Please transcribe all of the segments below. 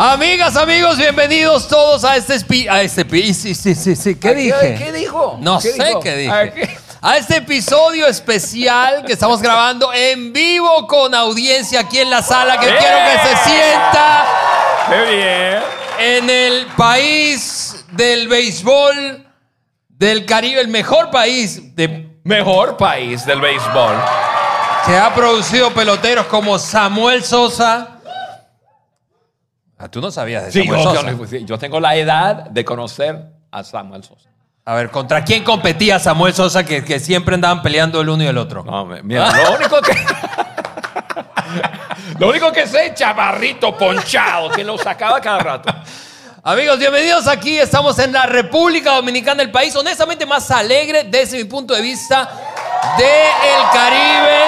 Amigas, amigos, bienvenidos todos a este espi- a este pi- sí, sí, sí, sí, ¿qué dije? ¿Qué dijo? No ¿Qué sé dijo? qué A dije. ¿qué? A este episodio especial que estamos grabando en vivo con audiencia aquí en la sala que ¡Eh! quiero que se sienta Qué bien. en el país del béisbol del Caribe, el mejor país de- Mejor país del béisbol. que ha producido peloteros como Samuel Sosa. Ah, tú no sabías de Sí, Samuel Sosa. yo- sí, yo tengo la edad de conocer a Samuel Sosa. A ver, ¿contra quién competía Samuel Sosa que, que siempre andaban peleando el uno y el otro? No, mira, lo único que. lo único que sé es chavarrito ponchado, que lo sacaba cada rato. Amigos, bienvenidos aquí. Estamos en la República Dominicana, el país honestamente más alegre desde mi punto de vista del Caribe.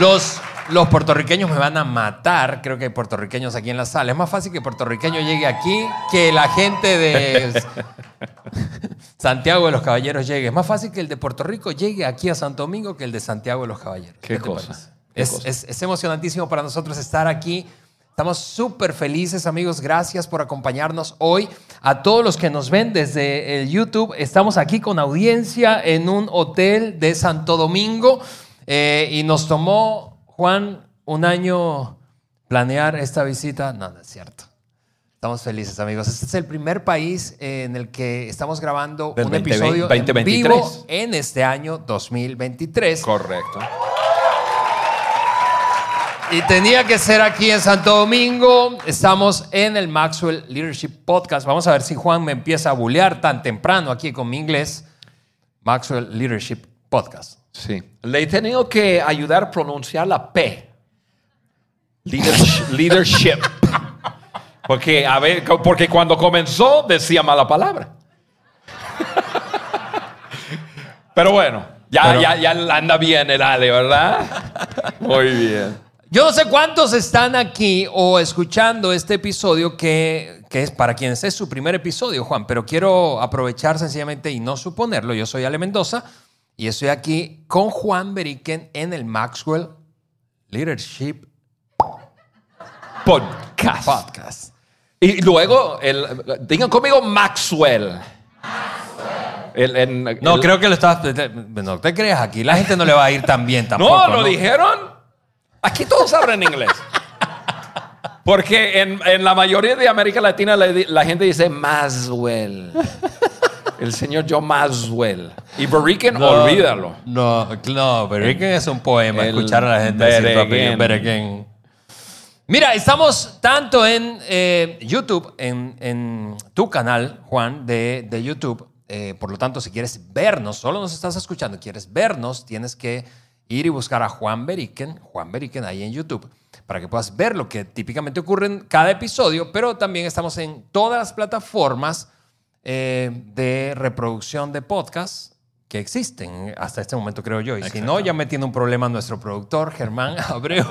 Los, los puertorriqueños me van a matar. Creo que hay puertorriqueños aquí en la sala. Es más fácil que puertorriqueño llegue aquí que la gente de Santiago de los Caballeros llegue. Es más fácil que el de Puerto Rico llegue aquí a Santo Domingo que el de Santiago de los Caballeros. Qué cosa, parece? qué Es, cosa. es- es emocionantísimo para nosotros estar aquí. Estamos súper felices, amigos. Gracias por acompañarnos hoy. A todos los que nos ven desde el YouTube, estamos aquí con audiencia en un hotel de Santo Domingo eh, y nos tomó, Juan, un año planear esta visita. No, no es cierto. Estamos felices, amigos. Este es el primer país en el que estamos grabando Del un 2020, episodio en 2023. vivo en este año 2023. Correcto. Y tenía que ser aquí en Santo Domingo. Estamos en el Maxwell Leadership Podcast. Vamos a ver si Juan me empieza a bullear tan temprano aquí con mi inglés. Maxwell Leadership Podcast. Sí. Le he tenido que ayudar a pronunciar la P. Leadership. leadership. Porque, a ver, porque cuando comenzó decía mala palabra. Pero bueno, ya, Pero- ya, ya anda bien el Ale, ¿verdad? Muy bien. Yo no sé cuántos están aquí o escuchando este episodio que, que es para quienes es su primer episodio, Juan, pero quiero aprovechar sencillamente y no suponerlo. Yo soy Ale Mendoza y estoy aquí con Juan Beriken en el Maxwell Leadership Podcast. Podcast. Y luego, el, digan conmigo Maxwell. El- No, el- creo que lo estás. No te creas, aquí la gente no le va a ir tan bien tampoco. No, lo ¿no? dijeron. Aquí todos hablan inglés. Porque en, en la mayoría de América Latina la, la gente dice Maswell. El señor Joe Maswell. Y Beriken, No, olvídalo. No, no, Berequen es un poema. el escuchar a la gente. Berequen. Mira, estamos tanto en eh, YouTube, en, en tu canal, Juan, de, de YouTube. Eh, por lo tanto, si quieres vernos, solo nos estás escuchando, quieres vernos, tienes que ir y buscar a Juan Beriken, Juan Beriken ahí en YouTube, para que puedas ver lo que típicamente ocurre en cada episodio, pero también estamos en todas las plataformas eh, de reproducción de podcast que existen hasta este momento, creo yo. Y si no, ya me tiene un problema nuestro productor, Germán Abreu.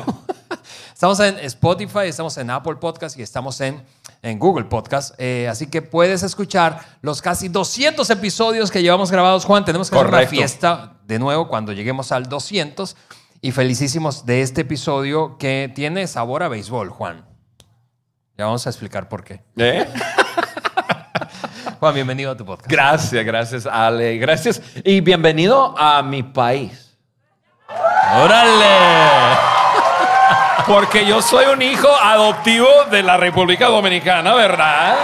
estamos en Spotify, estamos en Apple Podcast y estamos en, en Google Podcast. Eh, así que puedes escuchar los casi 200 episodios que llevamos grabados, Juan. Tenemos que hacer una Correcto. fiesta de nuevo cuando lleguemos al 200. Y felicísimos de este episodio que tiene sabor a béisbol, Juan. Ya vamos a explicar por qué. ¿Eh? Juan, bienvenido a tu podcast. Gracias, gracias, Ale. Gracias. Y bienvenido a mi país. ¡Órale! Porque yo soy un hijo adoptivo de la República Dominicana, ¿verdad?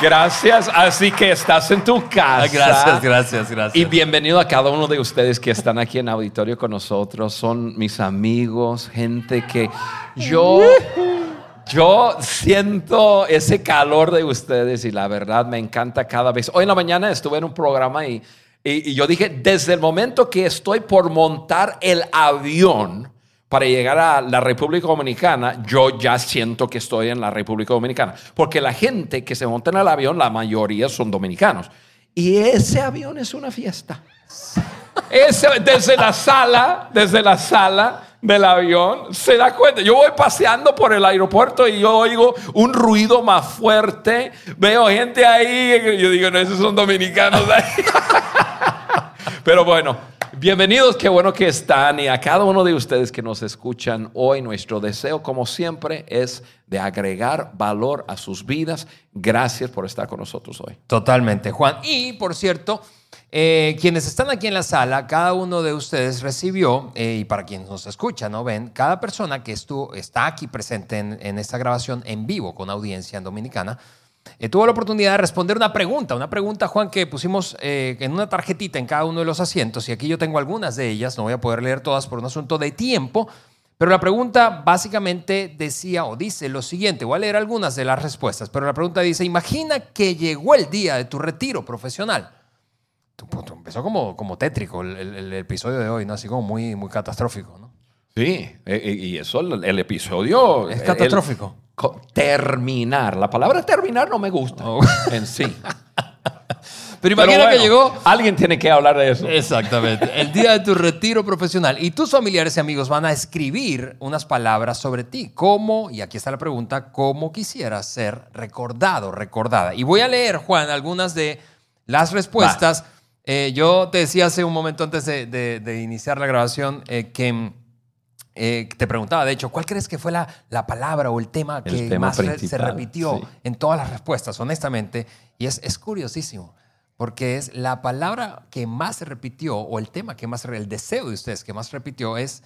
Gracias. Así que estás en tu casa. Ah, Gracias, gracias, gracias. Y bienvenido a cada uno de ustedes que están aquí en auditorio con nosotros. Son mis amigos, gente que yo, yo siento ese calor de ustedes y la verdad me encanta cada vez. Hoy en la mañana estuve en un programa y, y, y yo dije, desde el momento que estoy por montar el avión, para llegar a la República Dominicana, yo ya siento que estoy en la República Dominicana. Porque la gente que se monta en el avión, la mayoría son dominicanos. Y ese avión es una fiesta. Ese- desde la sala, desde la sala del avión, se da cuenta. Yo voy paseando por el aeropuerto y yo oigo un ruido más fuerte. Veo gente ahí. Yo digo, no, esos son dominicanos. ahí". Pero bueno, Bienvenidos, qué bueno que están y a cada uno de ustedes que nos escuchan hoy, nuestro deseo, como siempre, es de agregar valor a sus vidas. Gracias por estar con nosotros hoy. Totalmente, Juan. Y, por cierto, eh, quienes están aquí en la sala, cada uno de ustedes recibió, eh, y para quienes nos escuchan, ¿no? Ven, cada persona que estuvo, está aquí presente en, en esta grabación en vivo con audiencia en Dominicana, eh, tuvo la oportunidad de responder una pregunta, una pregunta, Juan, que pusimos eh, en una tarjetita en cada uno de los asientos, y aquí yo tengo algunas de ellas, no voy a poder leer todas por un asunto de tiempo, pero la pregunta básicamente decía o dice lo siguiente, voy a leer algunas de las respuestas, pero la pregunta dice, imagina que llegó el día de tu retiro profesional. Empezó como, como tétrico el, el- el episodio de hoy, ¿no? Así como muy, muy catastrófico, ¿no? Sí, eh, y eso, el, episodio... Es catastrófico. co- terminar. La palabra terminar no me gusta Oh. en sí. Pero imagina que llegó Alguien tiene que hablar de eso. Exactamente. El día de tu retiro profesional. Y tus familiares y amigos van a escribir unas palabras sobre ti. ¿Cómo? Y aquí está la pregunta, ¿cómo quisieras ser recordado, recordada? Y voy a leer, Juan, algunas de las respuestas. Eh, yo te decía hace un momento antes de, de- de iniciar la grabación eh, que eh, te preguntaba, de hecho, ¿cuál crees que fue la, la palabra o el tema El que tema más se repitió sí. en todas las respuestas, honestamente? Y es, es curiosísimo, porque es la palabra que más se repitió o el tema que más, el deseo de ustedes que más repitió es,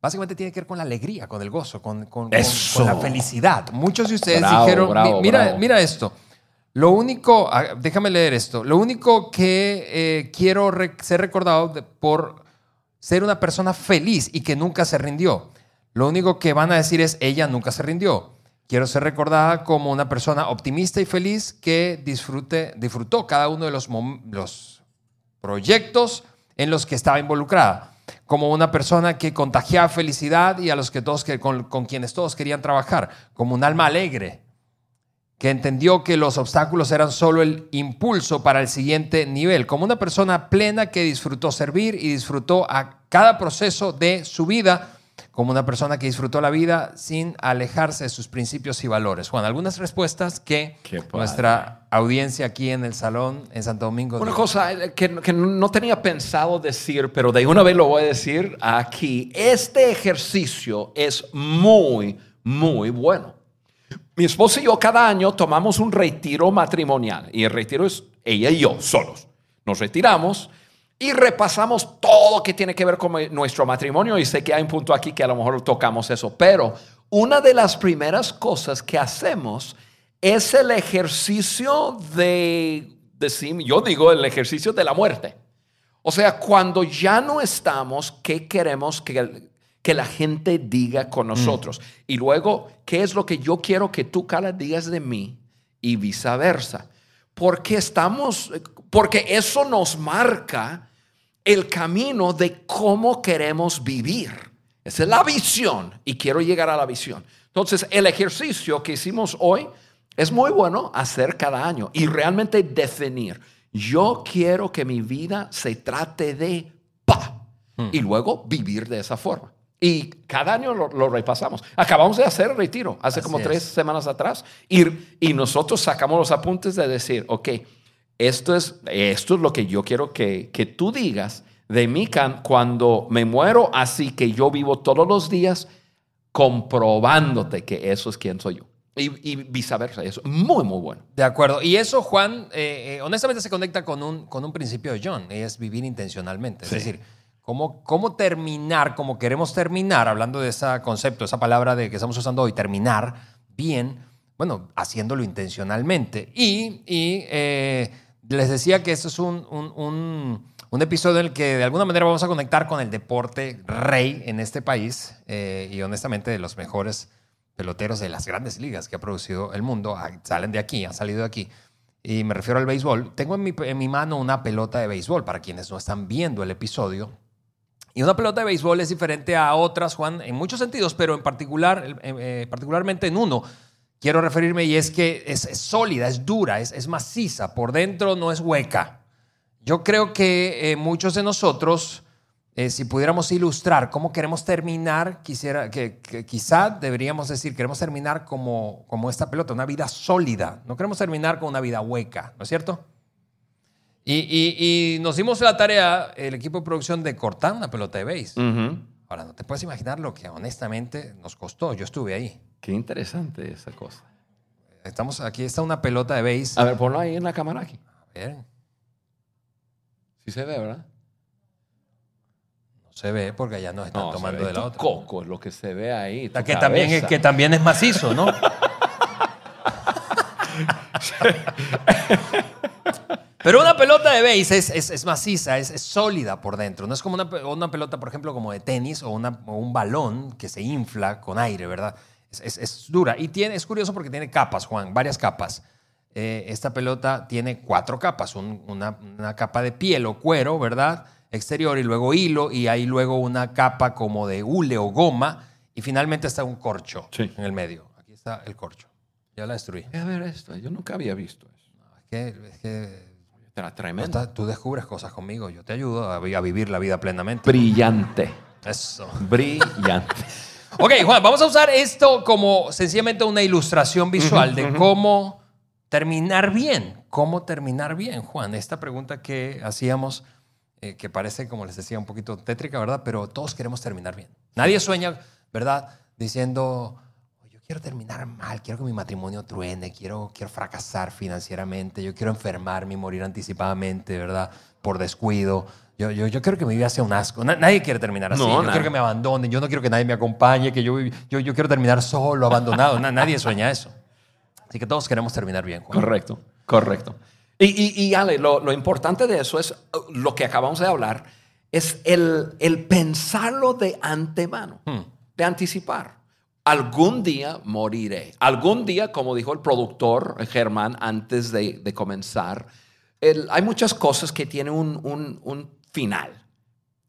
básicamente tiene que ver con la alegría, con el gozo, con, con- con- Eso. con la felicidad. Muchos de ustedes Bravo, dijeron, bravo, "Mi- mira, bravo. mira esto. Lo único, ah, déjame leer esto. Lo único que eh, quiero ser recordado de- por ser una persona feliz y que nunca se rindió. Lo único que van a decir es, ella nunca se rindió. Quiero ser recordada como una persona optimista y feliz que disfrute, disfrutó cada uno de los, los proyectos en los que estaba involucrada. Como una persona que contagiaba felicidad y a los que todos, que, con quienes todos querían trabajar. Como un alma alegre que entendió que los obstáculos eran solo el impulso para el siguiente nivel, como una persona plena que disfrutó servir y disfrutó a cada proceso de su vida, como una persona que disfrutó la vida sin alejarse de sus principios y valores. Juan, algunas respuestas que nuestra audiencia aquí en el salón en Santo Domingo. Una cosa eh, que, que no tenía pensado decir, pero de una vez lo voy a decir aquí. Este ejercicio es muy, muy bueno. Mi esposa y yo cada año tomamos un retiro matrimonial y el retiro es ella y yo solos. Nos retiramos y repasamos todo que tiene que ver con nuestro matrimonio y sé que hay un punto aquí que a lo mejor tocamos eso, pero una de las primeras cosas que hacemos es el ejercicio de, decir, yo digo, el ejercicio de la muerte. O sea, cuando ya no estamos, ¿qué queremos que, que la gente diga con nosotros? Y luego, ¿qué es lo que yo quiero que tú, Carla, digas de mí? Y viceversa. Porque estamos, porque eso nos marca el camino de cómo queremos vivir. Esa es la visión y quiero llegar a la visión. Entonces, el ejercicio que hicimos hoy es muy bueno hacer cada año y realmente definir. Yo quiero que mi vida se trate de pa y luego vivir de esa forma. Y cada año lo, lo repasamos. Acabamos de hacer el retiro hace Así como es. tres semanas atrás y, y nosotros sacamos los apuntes de decir, ok, esto es, esto es lo que yo quiero que, que tú digas de mí cuando me muero, así que yo vivo todos los días comprobándote que eso es quien soy yo. Y, y viceversa, eso es muy, muy bueno. De acuerdo. Y eso, Juan, eh, eh, honestamente se conecta con un, con un principio de John, es vivir intencionalmente. Es Sí. decir, cómo, cómo terminar, como queremos terminar, hablando de ese concepto, esa palabra de que estamos usando hoy, terminar bien, bueno, haciéndolo intencionalmente. Y, y, eh, les decía que esto es un, un- un- un episodio en el que de alguna manera vamos a conectar con el deporte rey en este país eh, y honestamente de los mejores peloteros de las grandes ligas que ha producido el mundo ah, salen de aquí, han salido de aquí. Y me refiero al béisbol. Tengo en mi, en mi mano una pelota de béisbol para quienes no están viendo el episodio. Y una pelota de béisbol es diferente a otras, Juan, en muchos sentidos, pero en particular, eh, eh, particularmente en uno, quiero referirme y es que es, es sólida, es dura, es, es maciza, por dentro no es hueca. Yo creo que eh, muchos de nosotros, eh, si pudiéramos ilustrar cómo queremos terminar, quisiera, que, que quizá deberíamos decir, queremos terminar como, como esta pelota, una vida sólida. No queremos terminar con una vida hueca, ¿no es cierto? Y, y- y nos dimos la tarea, el equipo de producción, de cortar una pelota de base. Ujú. Ahora, no te puedes imaginar lo que honestamente nos costó. Yo estuve ahí. Qué interesante esa cosa. Estamos, aquí está una pelota de base. A ver, ponlo ahí en la cámara aquí. A ver, Sí se ve, ¿verdad? no se ve porque allá nos están No, tomando de la otra. coco es lo que se ve ahí. La que, también es, que también es macizo, ¿no? Pero una pelota de base es, es- es maciza, es, es sólida por dentro. No es como una, una pelota, por ejemplo, como de tenis o, una- o un balón que se infla con aire, ¿verdad? Es, dura. Y tiene, es curioso porque tiene capas, Juan, varias capas. Eh, esta pelota tiene cuatro capas. un- una, una capa de piel o cuero, ¿verdad? Exterior y luego hilo y hay luego una capa como de hule o goma y finalmente está un corcho Sí. en el medio. Aquí está el corcho. Ya la destruí. A ver esto, yo nunca había visto eso. Es que, es que tremendo. Tú descubres cosas conmigo, yo te ayudo a, vi- a vivir la vida plenamente. Brillante. Eso. Brillante. Ok, Juan, vamos a usar esto como sencillamente una ilustración visual de cómo terminar bien. ¿Cómo terminar bien, Juan? Esta pregunta que hacíamos, eh, que parece, como les decía, un poquito tétrica, ¿verdad? Pero todos queremos terminar bien. Nadie sueña, ¿verdad? Diciendo, quiero terminar mal, quiero que mi matrimonio truene, quiero, quiero fracasar financieramente, yo quiero enfermarme y morir anticipadamente, ¿verdad? Por descuido. Yo, yo, yo quiero que mi vida sea un asco. Na- nadie quiere terminar así. No, yo nada. quiero que me abandonen, yo no quiero que nadie me acompañe, que yo, yo, yo quiero terminar solo, abandonado. Na- nadie sueña eso. Así que todos queremos terminar bien, Juan. Correcto, correcto. Y, y, y Ale, lo, lo importante de eso es uh, lo que acabamos de hablar, es el, el pensarlo de antemano, de anticipar. Algún día moriré. Algún día, como dijo el productor Germán antes de, de comenzar, el- hay muchas cosas que tienen un, un- un final.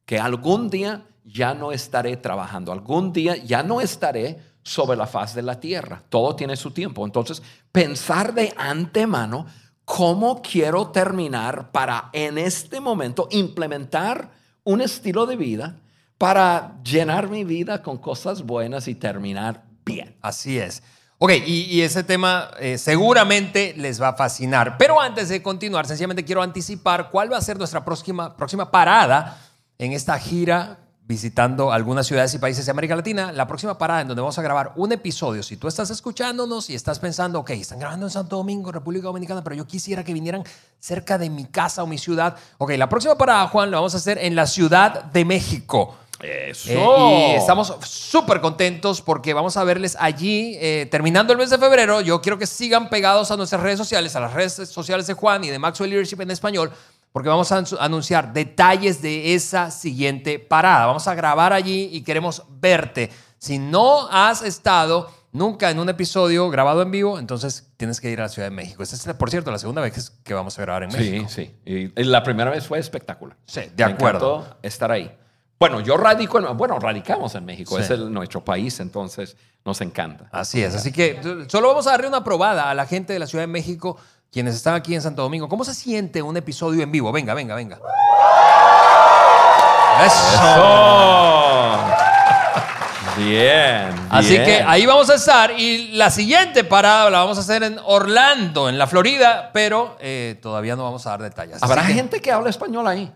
Que algún día ya no estaré trabajando, algún día ya no estaré sobre la faz de la tierra. Todo tiene su tiempo. Entonces, pensar de antemano cómo quiero terminar para en este momento implementar un estilo de vida para llenar mi vida con cosas buenas y terminar bien. Así es. Ok, y, ese tema eh, seguramente les va a fascinar. Pero antes de continuar, sencillamente quiero anticipar cuál va a ser nuestra próxima, próxima parada en esta gira visitando algunas ciudades y países de América Latina. La próxima parada en donde vamos a grabar un episodio. Si tú estás escuchándonos y estás pensando, ok, están grabando en Santo Domingo, República Dominicana, pero yo quisiera que vinieran cerca de mi casa o mi ciudad. Ok, la próxima parada, Juan, la vamos a hacer en la Ciudad de México. Eso. Eh, y estamos súper contentos porque vamos a verles allí eh, terminando el mes de febrero. Yo quiero que sigan pegados a nuestras redes sociales, a las redes sociales de Juan y de Maxwell Leadership en español, porque vamos a anunciar detalles de esa siguiente parada. Vamos a grabar allí y queremos verte. Si no has estado nunca en un episodio grabado en vivo, entonces tienes que ir a la Ciudad de México. Esta es, por cierto, la segunda vez que vamos a grabar en Sí, México. sí. Y la primera vez fue espectacular. Sí, de Me acuerdo. encantó estar ahí. Bueno, yo radico en, bueno, radicamos en México, Sí. es el- nuestro país, entonces nos encanta. Así es, así que solo vamos a darle una probada a la gente de la Ciudad de México, quienes están aquí en Santo Domingo. ¿Cómo se siente un episodio en vivo? Venga, venga, venga. Eso. Bien. Así que ahí vamos a estar y la siguiente parada la vamos a hacer en Orlando, en la Florida, pero eh, todavía no vamos a dar detalles. ¿Habrá que- gente que habla español ahí?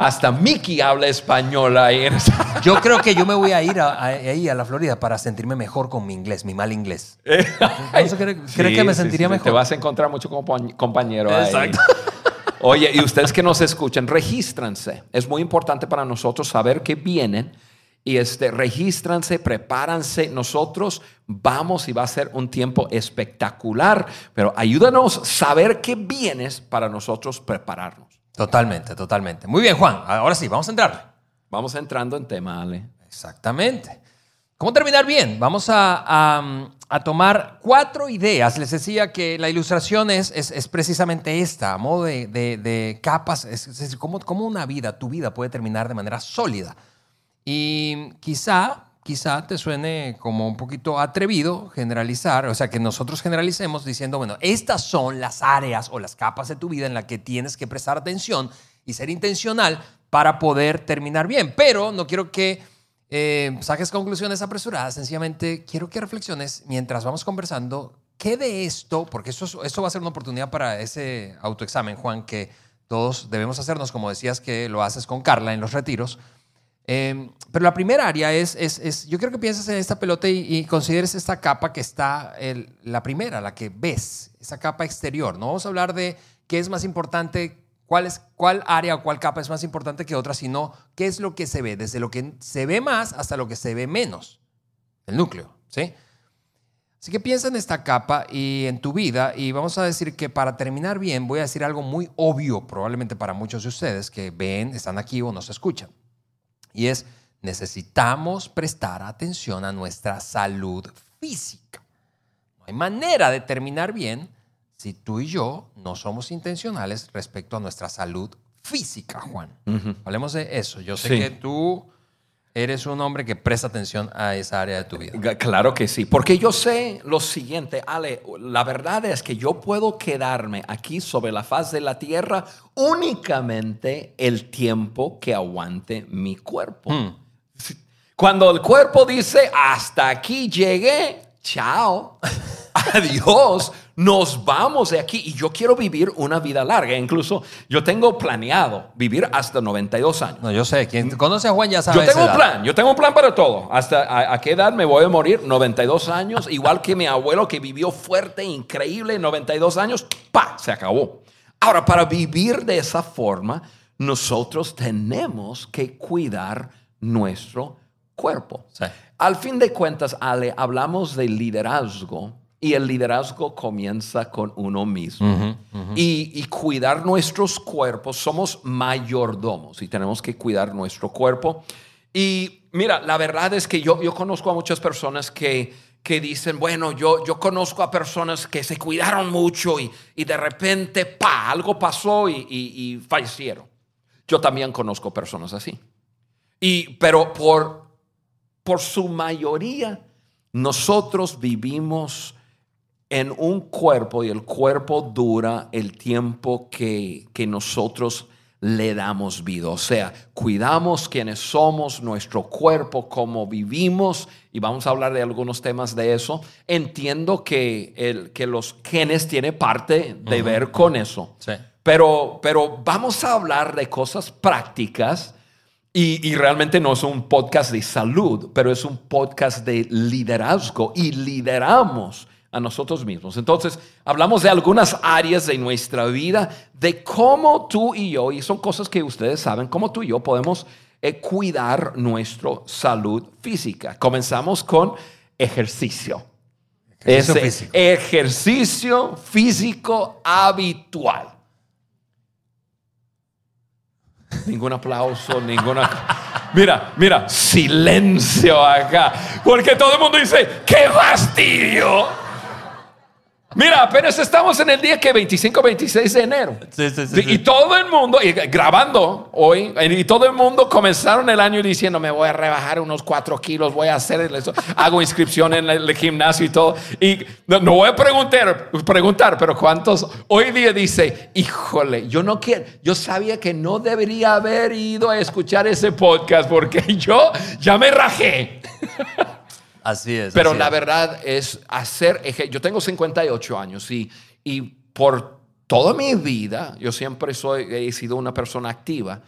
Hasta Mickey habla español ahí. Yo creo que yo me voy a ir a, a- ahí a la Florida para sentirme mejor con mi inglés, mi mal inglés. ¿Eso cree, cree que me Sí, sentiría sí, mejor? Te vas a encontrar mucho compa- compañero ahí. Exacto. Oye, y ustedes que nos escuchan, regístranse. Es muy importante para nosotros saber que vienen y este, regístranse, prepáranse. Nosotros vamos y va a ser un tiempo espectacular, pero ayúdanos a saber que vienes para nosotros prepararnos. Totalmente, totalmente. Muy bien, Juan. Ahora sí, vamos a entrar. Vamos entrando en tema, Ale. Exactamente. ¿Cómo terminar bien? Vamos a, a- a tomar cuatro ideas. Les decía que la ilustración es, es, es precisamente esta, a modo de, de- de capas, es, cómo, cómo una vida, tu vida puede terminar de manera sólida. Y quizá, quizá te suene como un poquito atrevido generalizar, o sea, que nosotros generalicemos diciendo, bueno, estas son las áreas o las capas de tu vida en las que tienes que prestar atención y ser intencional para poder terminar bien. Pero no quiero que eh, saques conclusiones apresuradas, sencillamente quiero que reflexiones mientras vamos conversando ¿qué de esto? Porque esto, esto va a ser una oportunidad para ese autoexamen, Juan, que todos debemos hacernos, como decías que lo haces con Carla en los retiros. Eh, pero la primera área es, es, es, yo quiero que pienses en esta pelota y, consideres esta capa que está, la primera, la que ves, esa capa exterior. No vamos a hablar de qué es más importante, cuál, es, cuál área o cuál capa es más importante que otra, sino qué es lo que se ve, desde lo que se ve más hasta lo que se ve menos, el núcleo, ¿sí? Así que piensa en esta capa y en tu vida y vamos a decir que para terminar bien voy a decir algo muy obvio probablemente para muchos de ustedes que ven, están aquí o nos escuchan. Y es, necesitamos prestar atención a nuestra salud física. No hay manera de terminar bien si tú y yo no somos intencionales respecto a nuestra salud física, Juan. Hablemos de eso. Yo sé Sí. que tú eres un hombre que presta atención a esa área de tu vida. Claro que sí, porque yo sé lo siguiente, Ale, la verdad es que yo puedo quedarme aquí sobre la faz de la tierra únicamente el tiempo que aguante mi cuerpo. Hmm. Cuando el cuerpo dice, hasta aquí llegué, chao, adiós, nos vamos de aquí. Y yo quiero vivir una vida larga. Incluso yo tengo planeado vivir hasta 92 años. No, yo sé, quien conoce a Juan ya sabe. Yo tengo un edad. plan, yo tengo un plan para todo. ¿Hasta a, a qué edad me voy a morir? 92 años, igual que mi abuelo que vivió fuerte, increíble, 92 años, ¡pa! Se acabó. Ahora, para vivir de esa forma, nosotros tenemos que cuidar nuestro cuerpo. Sí. Al fin de cuentas, Ale, hablamos de liderazgo y el liderazgo comienza con uno mismo. Y, y cuidar nuestros cuerpos, somos mayordomos y tenemos que cuidar nuestro cuerpo. Y mira, la verdad es que yo, yo conozco a muchas personas que, que dicen, bueno, yo, yo conozco a personas que se cuidaron mucho y, y de repente, pa, algo pasó y, y- y fallecieron. Yo también conozco personas así. Y, pero por, por su mayoría, nosotros vivimos en un cuerpo y el cuerpo dura el tiempo que, que nosotros le damos vida. O sea, cuidamos quienes somos, nuestro cuerpo, cómo vivimos, y vamos a hablar de algunos temas de eso. Entiendo que, el, que los genes tienen parte de ver con eso. Sí. Pero, pero vamos a hablar de cosas prácticas y, y realmente no es un podcast de salud, pero es un podcast de liderazgo y lideramos a nosotros mismos. Entonces, hablamos de algunas áreas de nuestra vida, de cómo tú y yo, y son cosas que ustedes saben, cómo tú y yo podemos eh, cuidar nuestra salud física. Comenzamos con ejercicio. Ejercicio Ese físico. ejercicio físico habitual. Ningún aplauso, ninguna... Mira, mira, silencio acá. Porque todo el mundo dice, ¡qué fastidio! Mira, apenas estamos en el día que 25, 26 de enero. Sí, sí, sí. Y todo el mundo, y grabando hoy, y todo el mundo comenzaron el año diciendo, me voy a rebajar unos 4 kilos, voy a hacer eso, hago inscripción en el gimnasio y todo. Y no, no voy a preguntar, preguntar, pero ¿cuántos hoy día dice, híjole, yo no quiero, yo sabía que no debería haber ido a escuchar ese podcast porque yo ya me rajé. Así es. Pero así la es. verdad es hacer, yo tengo 58 años y, y por toda mi vida yo siempre soy, he sido una persona activa,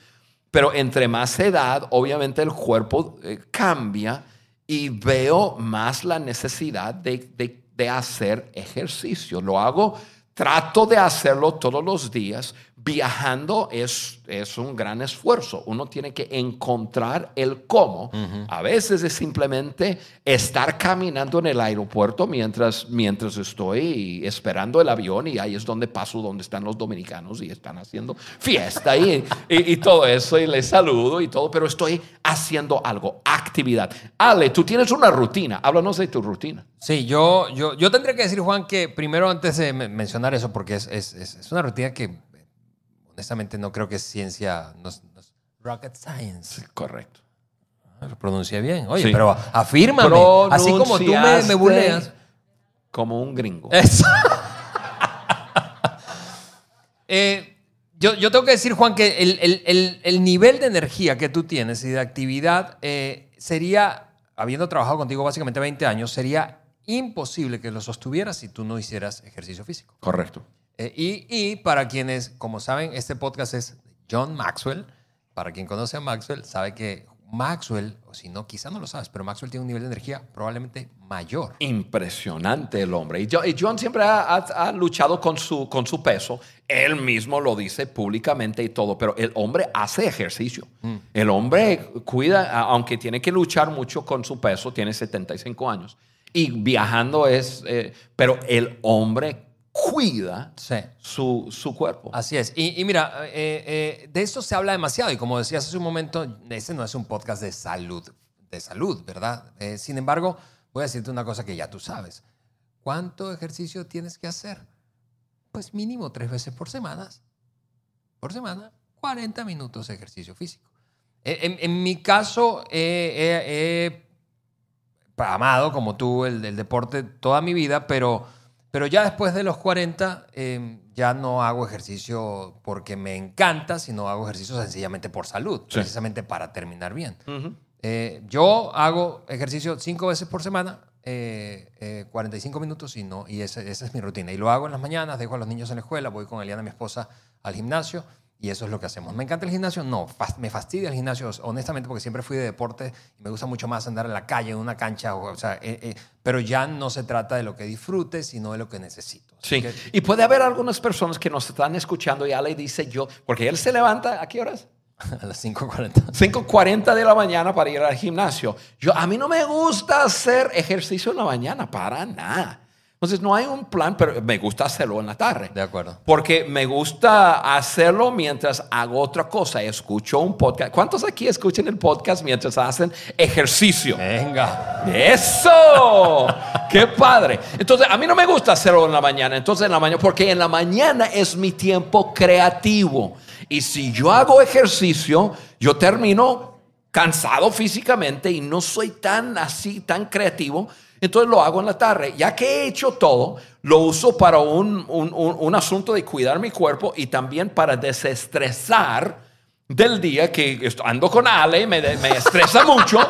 pero entre más edad, obviamente el cuerpo eh, cambia y veo más la necesidad de, de- de hacer ejercicio. Lo hago, trato de hacerlo todos los días. Viajando es, es un gran esfuerzo. Uno tiene que encontrar el cómo. A veces es simplemente estar caminando en el aeropuerto mientras, mientras estoy esperando el avión y ahí es donde paso donde están los dominicanos y están haciendo fiesta y, y- y todo eso y les saludo y todo, pero estoy haciendo algo, actividad. Ale, tú tienes una rutina. Háblanos de tu rutina. Sí, yo, yo, yo tendría que decir, Juan, que primero antes de men- mencionar eso, porque es, es- es- una rutina que honestamente no creo que es ciencia, no es- no es rocket science. Correcto. Lo pronuncié bien. Oye, Sí. pero afírmame. Así como tú me, me buleas. Como un gringo. Eso. Eh, yo, yo tengo que decir, Juan, que el, el- el- el nivel de energía que tú tienes y de actividad eh, sería, habiendo trabajado contigo básicamente 20 años, sería imposible que lo sostuvieras si tú no hicieras ejercicio físico. Correcto. Eh, y, y para quienes, como saben, este podcast es John Maxwell. Para quien conoce a Maxwell, sabe que Maxwell, o si no, quizá no lo sabes, pero Maxwell tiene un nivel de energía probablemente mayor. Impresionante el hombre. Y, Jo- y John siempre ha, ha- ha luchado con su, con su peso. Él mismo lo dice públicamente y todo, pero el hombre hace ejercicio. El hombre cuida, aunque tiene que luchar mucho con su peso, tiene 75 años. Y viajando es, eh, pero el hombre cuida Sí. su, su cuerpo. Así es. Y, y mira, eh, eh, de esto se habla demasiado. Y como decías hace un momento, este no es un podcast de salud, de salud, ¿verdad? Eh, sin embargo, voy a decirte una cosa que ya tú sabes. ¿Cuánto ejercicio tienes que hacer? Pues mínimo tres veces por semana. Por semana, 40 minutos de ejercicio físico. Eh, En, en mi caso, he amado, como tú, el, el deporte toda mi vida, pero, pero ya después de los 40 eh, ya no hago ejercicio porque me encanta, sino hago ejercicio sencillamente por salud, Sí. precisamente para terminar bien. Eh, yo hago ejercicio cinco veces por semana, eh, eh, 45 minutos y no, y esa, esa es mi rutina. Y lo hago en las mañanas, dejo a los niños en la escuela, voy con Eliana, mi esposa, al gimnasio y eso es lo que hacemos. ¿Me encanta el gimnasio? No, fas- me fastidia el gimnasio, honestamente, porque siempre fui de deporte y me gusta mucho más andar en la calle, en una cancha, o, o sea, eh, eh, pero ya no se trata de lo que disfrute, sino de lo que necesito. Sí. que- Y puede haber algunas personas que nos están escuchando y ya le dice yo, porque él se levanta, ¿a qué horas? a las 5.40. 5.40 de la mañana para ir al gimnasio. Yo, a mí no me gusta hacer ejercicio en la mañana, para nada. Entonces no hay un plan, pero me gusta hacerlo en la tarde. De acuerdo. Porque me gusta hacerlo mientras hago otra cosa. Escucho un podcast. ¿Cuántos aquí escuchan el podcast mientras hacen ejercicio? Venga. Eso, qué padre. Entonces, a mí no me gusta hacerlo en la mañana. Entonces, en la mañana, porque en la mañana es mi tiempo creativo. Y si yo hago ejercicio, yo termino cansado físicamente y no soy tan así, tan creativo. Entonces lo hago en la tarde. Ya que he hecho todo, lo uso para un, un- un- un asunto de cuidar mi cuerpo y también para desestresar del día que ando con Ale, me, me estresa mucho.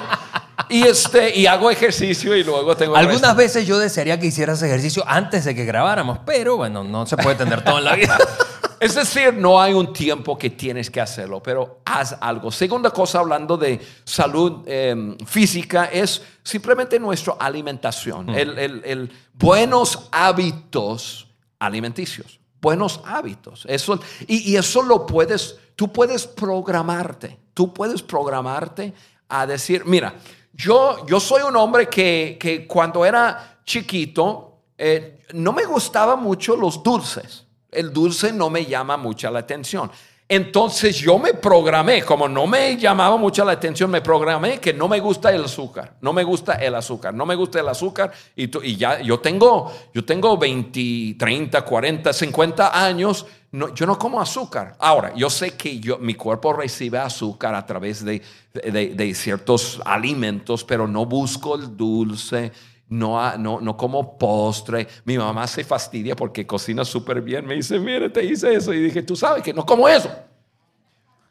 Y, este, y hago ejercicio y luego tengo... Algunas resto. veces yo desearía que hicieras ejercicio antes de que grabáramos, pero bueno, no se puede tener todo en la vida. Es decir, no hay un tiempo que tienes que hacerlo, pero haz algo. Segunda cosa, hablando de salud eh, física, es simplemente nuestra alimentación. El, el- el buenos hábitos alimenticios. Buenos hábitos. Eso, y, y eso lo puedes, tú puedes programarte. Tú puedes programarte a decir, mira, yo, yo soy un hombre que, que cuando era chiquito eh, no me gustaban mucho los dulces. El dulce no me llama mucha la atención. Entonces yo me programé, como no me llamaba mucho la atención, me programé que no me gusta el azúcar, no me gusta el azúcar, no me gusta el azúcar y, ya yo tengo, yo tengo 20, 30, 40, 50 años, no, yo no como azúcar. Ahora, yo sé que mi cuerpo recibe azúcar a través de ciertos alimentos, pero no busco el dulce, no, no, no como postre. Mi mamá se fastidia porque cocina súper bien. Me dice, mire, te hice eso. Y dije, tú sabes que no como eso.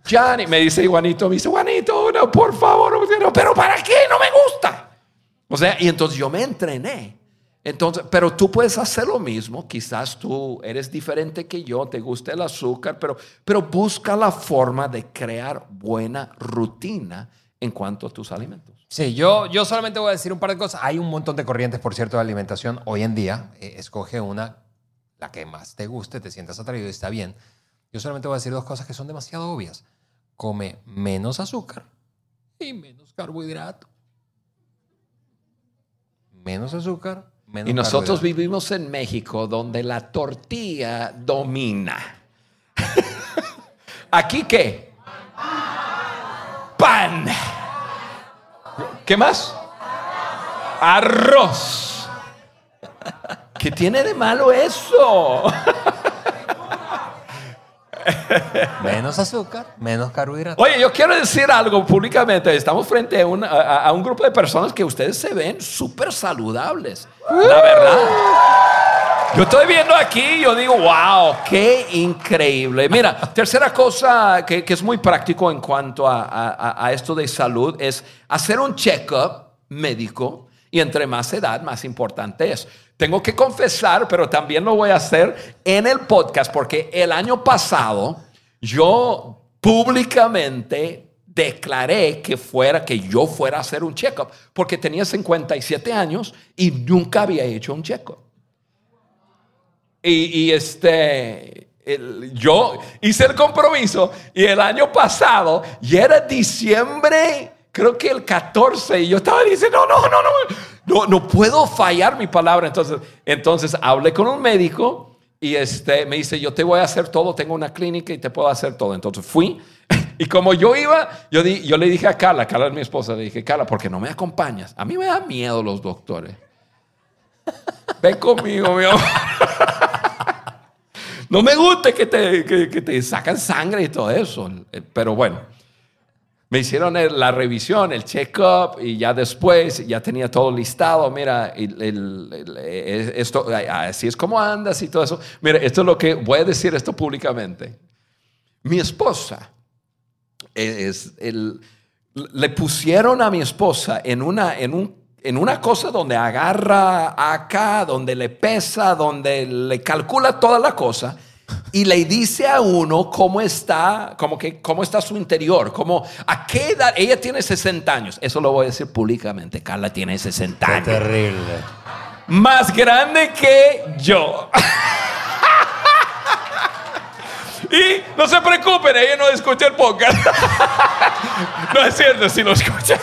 Johnny, me dice Juanito, me dice, Juanito, no, por favor, no, pero ¿para qué? No me gusta. O sea, y entonces yo me entrené. Entonces, pero tú puedes hacer lo mismo. Quizás tú eres diferente que yo, te gusta el azúcar, pero, pero busca la forma de crear buena rutina en cuanto a tus alimentos. Sí, yo, yo solamente voy a decir un par de cosas. Hay un montón de corrientes, por cierto, de alimentación hoy en día. Eh, escoge una, la que más te guste, te sientas atraído y está bien. Yo solamente voy a decir dos cosas que son demasiado obvias. Come menos azúcar y menos carbohidrato. Menos azúcar, menos Y nosotros vivimos en México donde la tortilla domina. ¿Aquí qué? Pan. ¿Qué más? Arroz. ¿Qué tiene de malo eso? Menos azúcar, menos carbohidrato. Oye, yo quiero decir algo públicamente. Estamos frente a un, a- a un grupo de personas que ustedes se ven súper saludables. La verdad. Yo estoy viendo aquí y yo digo, wow, qué increíble. Mira, tercera cosa que, que es muy práctico en cuanto a, a- a esto de salud es hacer un check-up médico Y entre más edad, más importante es. Tengo que confesar, pero también lo voy a hacer en el podcast, porque el año pasado yo públicamente declaré que fuera que yo fuera a hacer un check-up porque tenía 57 años y nunca había hecho un check-up. Y, este yo hice el compromiso y el año pasado ya era diciembre, creo que el 14 y yo estaba diciendo, no, no, no, no, no, no puedo fallar mi palabra. Entonces, entonces hablé con un médico y este me dice, yo te voy a hacer todo, tengo una clínica y te puedo hacer todo. Entonces fui y como yo iba, yo, di, yo le dije a Carla, Carla es mi esposa, le dije, Carla, ¿por qué no me acompañas? A mí me da miedo los doctores. Ven conmigo, mi amor. No me gusta que te, que, te sacan sangre y todo eso. Pero bueno, me hicieron la revisión, el check-up y ya después ya tenía todo listado. Mira, esto, así es como andas y todo eso. Mira, esto es lo que voy a decir esto públicamente. Mi esposa es, le pusieron a mi esposa en una, en, un, en una cosa donde agarra acá, donde le pesa, donde le calcula toda la cosa y le dice a uno cómo está, como que, cómo está su interior, cómo, a qué edad, ella tiene 60 años, eso lo voy a decir públicamente, Carla tiene 60 años. Qué terrible. Más grande que yo. Y no se preocupen, ella no escucha el podcast. no es cierto, si lo escucha.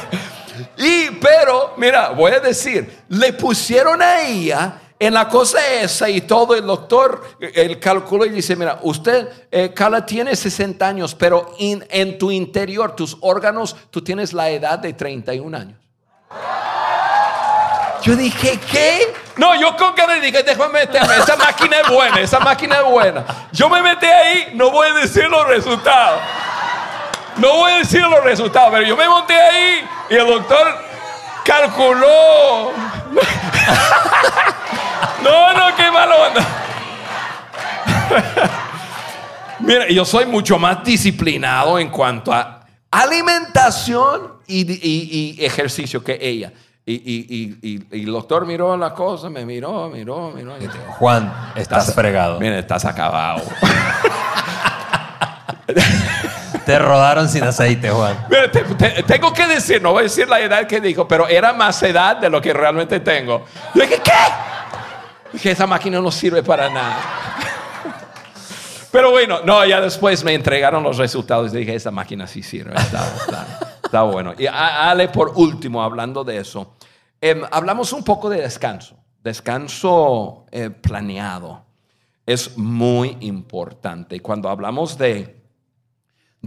Y, pero, mira, voy a decir, le pusieron a ella en la cosa esa y todo el doctor, el cálculo y dice, mira, usted, eh, Carla, tiene 60 años, pero en tu interior, tus órganos, tú tienes la edad de 31 años. Yo dije, ¿qué? No, yo con le dije, déjame meterme, esa máquina es buena, esa máquina es buena. Yo me metí ahí, no voy a decir los resultados. No voy a decir los resultados, pero yo me monté ahí y el doctor calculó. No, no, qué malo Mira, yo soy mucho más disciplinado en cuanto a alimentación y ejercicio que ella. Y, el doctor miró la cosa, me miró, miró, miró. Juan, estás, fregado. Mira, estás acabado. te rodaron sin aceite, Juan. tengo que decir, no voy a decir la edad que dijo, pero era más edad de lo que realmente tengo. Yo dije, ¿qué? Dije, esa máquina no sirve para nada. Pero bueno, no, ya después me entregaron los resultados y dije, esa máquina sí sirve. Está, bueno. Y Ale, por último, hablando de eso, em, hablamos un poco de descanso. Descanso eh, planeado es muy importante. Cuando hablamos de,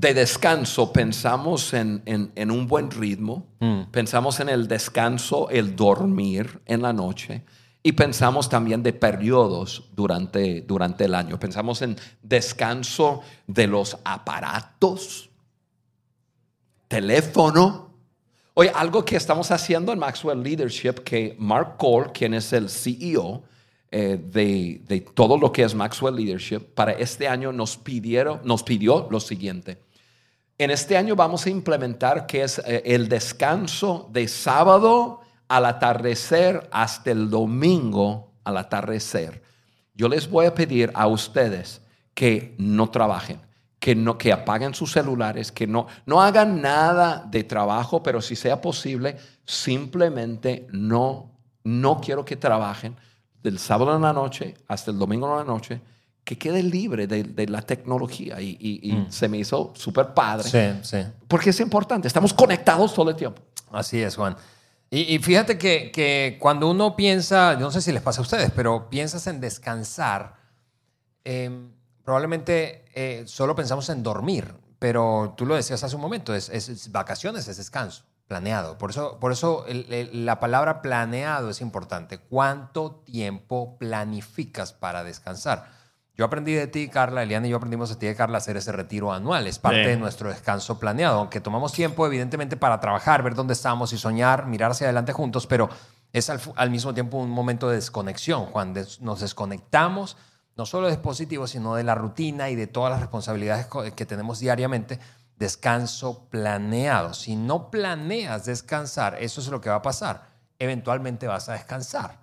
de descanso, pensamos en, en, un buen ritmo, mm. pensamos en el descanso, el dormir en la noche. Y pensamos también de periodos durante, durante el año. Pensamos en descanso de los aparatos, teléfono. Oye, algo que estamos haciendo en Maxwell Leadership, que Mark Cole, quien es el CEO eh, de, de, todo lo que es Maxwell Leadership, para este año nos, pidieron, nos pidió lo siguiente. En este año vamos a implementar que es eh, el descanso de sábado al atardecer hasta el domingo al atardecer. Yo les voy a pedir a ustedes que no trabajen, que, no, que apaguen sus celulares, que no, no hagan nada de trabajo, pero si sea posible, simplemente no, no quiero que trabajen del sábado en la noche hasta el domingo en la noche, que quede libre de, la tecnología. Y, mm. se me hizo súper padre. Sí, sí. Porque es importante, estamos conectados todo el tiempo. Así es, Juan. Y, fíjate que, cuando uno piensa, no sé si les pasa a ustedes, pero piensas en descansar, em, probablemente eh, solo pensamos en dormir, pero tú lo decías hace un momento, es, vacaciones, es descanso, planeado. Por eso, por eso la palabra planeado es importante. ¿Cuánto tiempo planificas para descansar? Yo aprendí de ti, Carla, Eliana y yo aprendimos de ti, de Carla, hacer ese retiro anual. Es parte de nuestro descanso planeado, aunque tomamos tiempo, evidentemente, para trabajar, ver dónde estamos y soñar, mirar hacia adelante juntos, pero es al, mismo tiempo un momento de desconexión, Juan. nos desconectamos no solo de dispositivos, sino de la rutina y de todas las responsabilidades que tenemos diariamente. Descanso planeado. Si no planeas descansar, eso es lo que va a pasar eventualmente vas a descansar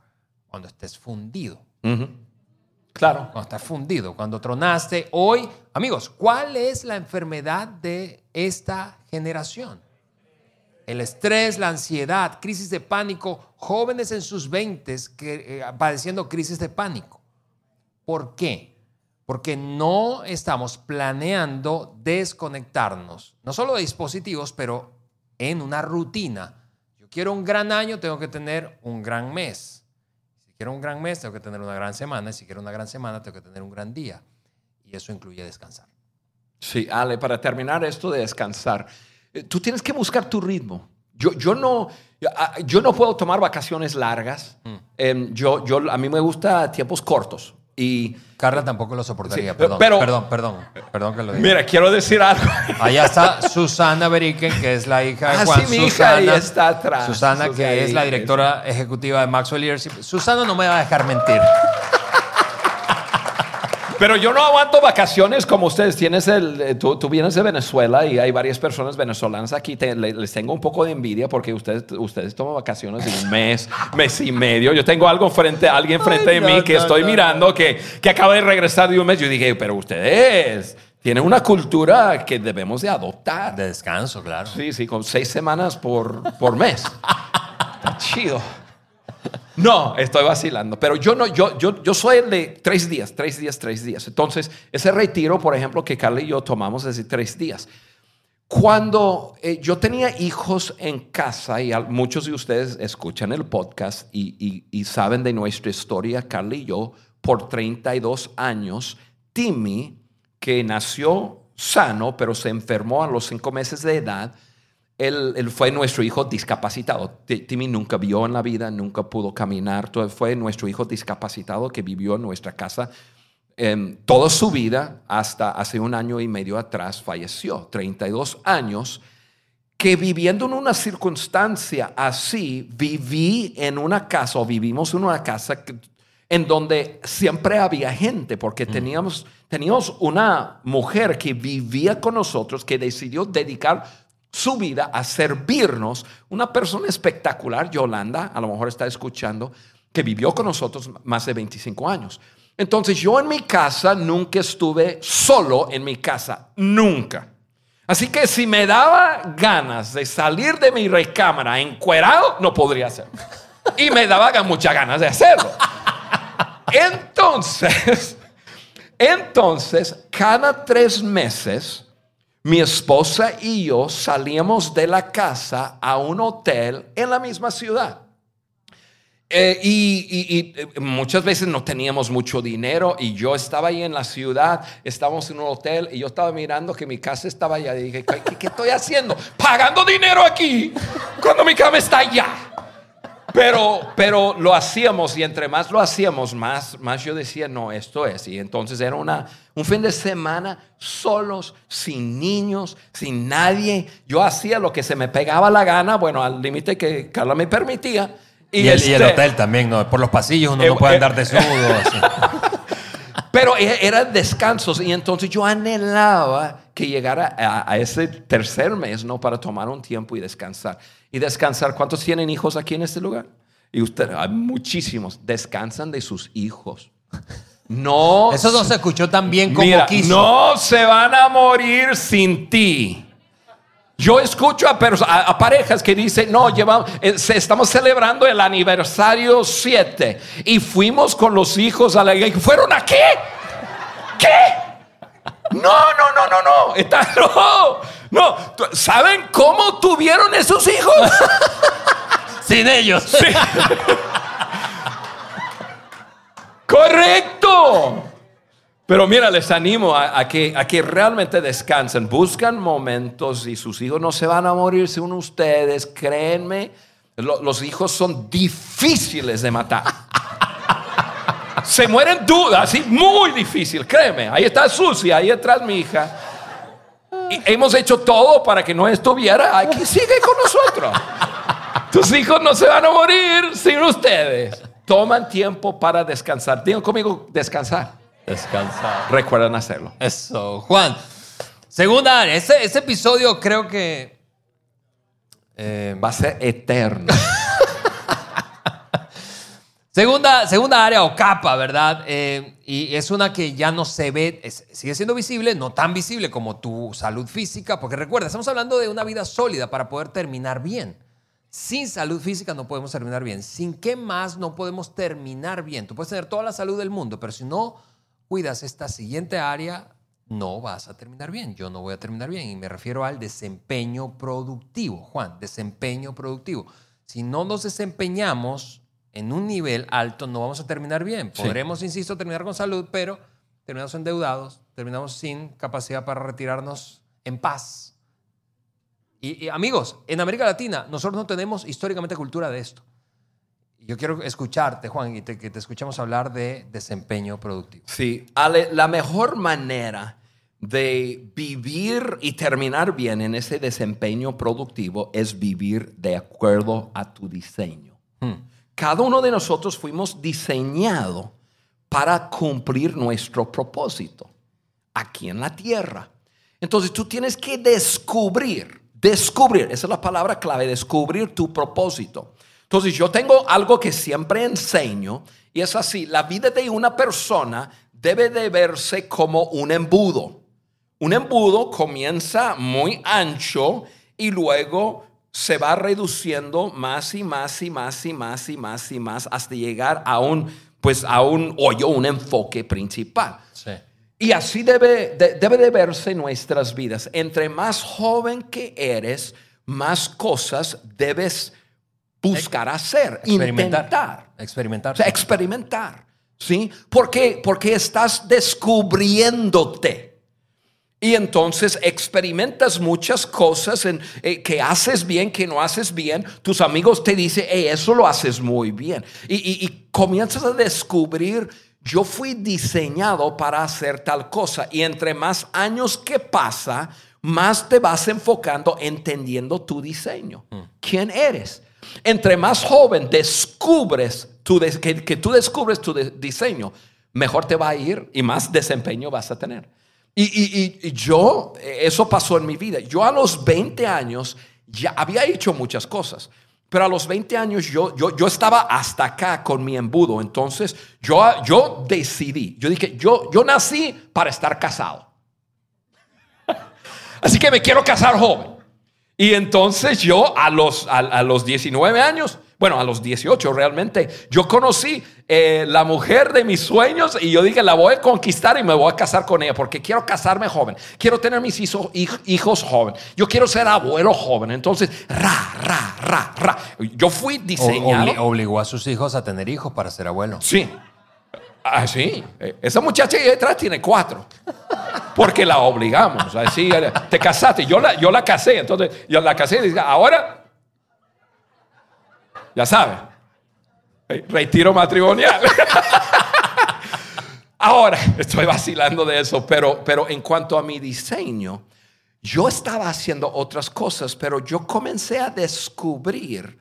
cuando estés fundido. Ujú. Claro. Cuando estás fundido, cuando tronaste. Hoy, amigos, ¿cuál es la enfermedad de esta generación? El estrés, la ansiedad, crisis de pánico, jóvenes en sus 20 que, eh, padeciendo crisis de pánico. ¿Por qué? Porque no estamos planeando desconectarnos, no solo de dispositivos, pero en una rutina. Yo quiero un gran año, tengo que tener un gran mes. Si quiero un gran mes, tengo que tener una gran semana. Y si quiero una gran semana, tengo que tener un gran día. Y eso incluye descansar. Sí, Ale, para terminar esto de descansar, eh, tú tienes que buscar tu ritmo. Yo, yo, no, ah, yo no puedo tomar vacaciones largas. Em, yo, yo, a mí me gusta tiempos cortos. Y Carla tampoco lo soportaría, Sí, perdón, pero- perdón, perdón, perdón que lo diga. mira, quiero decir algo. Allá está Susana Beriken, que es la hija de Ah, Juan. sí, mi hija ahí está atrás. Susana, Susana que ahí, es la directora ejecutiva de Maxwell Leadership. Susana no me va a dejar mentir. Pero yo no aguanto vacaciones como ustedes. Tienes el, eh, tú, tú vienes de Venezuela y hay varias personas venezolanas aquí. Te- le- les tengo un poco de envidia porque ustedes, ustedes toman vacaciones de un mes, mes y medio. Yo tengo algo frente, alguien frente Ay, de mí no, que no, estoy no, mirando Que, que acaba de regresar de un mes. Yo dije, pero ustedes tienen una cultura que debemos de adoptar. De descanso, claro. Sí, sí, con seis semanas por, por mes. Está chido. No, estoy vacilando. Pero yo no, yo, yo, yo soy el de tres días, tres días, tres días. Entonces, ese retiro, por ejemplo, que Carla y yo tomamos de tres días. Cuando eh, yo tenía hijos en casa, y muchos de ustedes escuchan el podcast y saben de nuestra historia, Carla y yo, por 32 años, Timmy, que nació sano, pero se enfermó a los cinco meses de edad, él, él fue nuestro hijo discapacitado. Ti- Timmy nunca vio en la vida, nunca pudo caminar. Fue nuestro hijo discapacitado que vivió en nuestra casa em, toda su vida hasta hace un año y medio atrás falleció, 32 años, que viviendo en una circunstancia así, viví en una casa o vivimos en una casa que- en donde siempre había gente, porque teníamos, teníamos una mujer que vivía con nosotros, que decidió dedicar su vida a servirnos, una persona espectacular, Yolanda, a lo mejor está escuchando, que vivió con nosotros más de 25 años. Entonces yo en mi casa nunca estuve solo en mi casa, nunca. Así que si me daba ganas de salir de mi recámara encuerado, no podría hacerlo. Y me daba muchas ganas de hacerlo. Entonces, entonces, cada tres meses, mi esposa y yo salíamos de la casa a un hotel en la misma ciudad. Eh, y, eh, muchas veces no teníamos mucho dinero y yo estaba ahí en la ciudad, estábamos en un hotel y yo estaba mirando que mi casa estaba allá y dije, ¿qué, qué- qué estoy haciendo? Pagando dinero aquí cuando mi cama está allá. Pero, pero lo hacíamos y entre más lo hacíamos, más, más yo decía, no, esto es. Y entonces era una, un fin de semana solos, sin niños, sin nadie. Yo hacía lo que se me pegaba la gana, bueno, al límite que Carla me permitía. Y, el, y el este, hotel también, ¿no? Por los pasillos uno Eh, no puede eh, andar desnudo. así. Pero e- eran descansos y entonces yo anhelaba que llegara a, a ese tercer mes, ¿no? Para tomar un tiempo y descansar. Y descansar, ¿cuántos tienen hijos aquí en este lugar? Y usted, hay muchísimos, descansan de sus hijos. No. Eso no se escuchó tan bien como Mira, quiso. no se van a morir sin ti. Yo escucho a, perso- a- a parejas que dicen, no, llevamos, eh, estamos celebrando el aniversario 7 y fuimos con los hijos a la iglesia. ¿Fueron a qué? ¿Qué? No, no, no, no, no. Está, no, no. ¿Tú- ¿Saben cómo tuvieron esos hijos? Sin ellos. Correcto. Pero mira, les animo a, a que, a que realmente descansen. Buscan momentos y sus hijos no se van a morir según ustedes. Créanme, lo- los hijos son difíciles de matar. Se mueren dudas, así muy difícil, créeme. Ahí está Susi, ahí atrás mi hija. Y hemos hecho todo para que no estuviera. Aquí sigue con nosotros. Tus hijos no se van a morir sin ustedes. Toman tiempo para descansar. Digan conmigo, descansar. Descansar. Recuerdan hacerlo. Eso. Juan, segunda área. Ese, ese episodio creo que... eh, Va a ser eterno. Segunda, segunda área o capa, ¿verdad? Eh, y es una que ya no se ve, es- sigue siendo visible, no tan visible como tu salud física, porque recuerda, estamos hablando de una vida sólida para poder terminar bien. Sin salud física no podemos terminar bien. Sin qué más no podemos terminar bien. Tú puedes tener toda la salud del mundo, pero si no cuidas esta siguiente área, no vas a terminar bien. Yo no voy a terminar bien. Y me refiero al desempeño productivo. Juan, desempeño productivo. Si no nos desempeñamos en un nivel alto, no vamos a terminar bien. Sí. Podremos, insisto, terminar con salud, pero terminamos endeudados, terminamos sin capacidad para retirarnos en paz. Y, y, amigos, en América Latina nosotros no tenemos históricamente cultura de esto. Yo quiero escucharte, Juan, y te- que te escuchemos hablar de desempeño productivo. Sí, Ale, la mejor manera de vivir y terminar bien en ese desempeño productivo es vivir de acuerdo a tu diseño. Hmm. Cada uno de nosotros fuimos diseñados para cumplir nuestro propósito aquí en la tierra. Entonces tú tienes que descubrir, descubrir, esa es la palabra clave, descubrir tu propósito. Entonces yo tengo algo que siempre enseño y es así, la vida de una persona debe de verse como un embudo. Un embudo comienza muy ancho y luego se va reduciendo más y más y más y más y más y más hasta llegar a un, pues a un hoyo, un enfoque principal. Sí. Y así debe de, debe de verse nuestras vidas. Entre más joven que eres, más cosas debes buscar hacer, Experimentar. intentar. Experimentar. O sea, experimentar. ¿Sí? ¿Por qué? Porque estás descubriéndote. Y entonces experimentas muchas cosas en, eh, que haces bien, que no haces bien. Tus amigos te dicen, "Hey, eso lo haces muy bien. Y, y- y comienzas a descubrir, yo fui diseñado para hacer tal cosa. Y entre más años que pasa, más te vas enfocando entendiendo tu diseño. ¿Quién eres? Entre más joven descubres tu que, que tú descubres tu de- diseño, mejor te va a ir y más desempeño vas a tener. Y, y- y- yo, eso pasó en mi vida. Yo a los 20 años ya había hecho muchas cosas, pero a los 20 años yo, yo, yo estaba hasta acá con mi embudo. Entonces yo, yo decidí, yo dije, yo, yo nací para estar casado. Así que me quiero casar joven. Y entonces yo a los, a, a los 19 años, bueno, a los 18 realmente, yo conocí eh, la mujer de mis sueños y yo dije, la voy a conquistar y me voy a casar con ella porque quiero casarme joven, quiero tener mis hijo- hij- hijos joven, yo quiero ser abuelo joven. Entonces, ra, ra, ra, ra. Yo fui diseñado. obli- obligó a sus hijos a tener hijos para ser abuelo. Sí. Ah, sí. Eh, Esa muchacha ahí detrás tiene cuatro. Porque la obligamos. Así, eh, te casaste. Yo la, yo la casé. Entonces, yo la casé y dije, ahora, ya sabe, eh, retiro matrimonial. ahora, estoy vacilando de eso, pero, pero en cuanto a mi diseño, yo estaba haciendo otras cosas, pero yo comencé a descubrir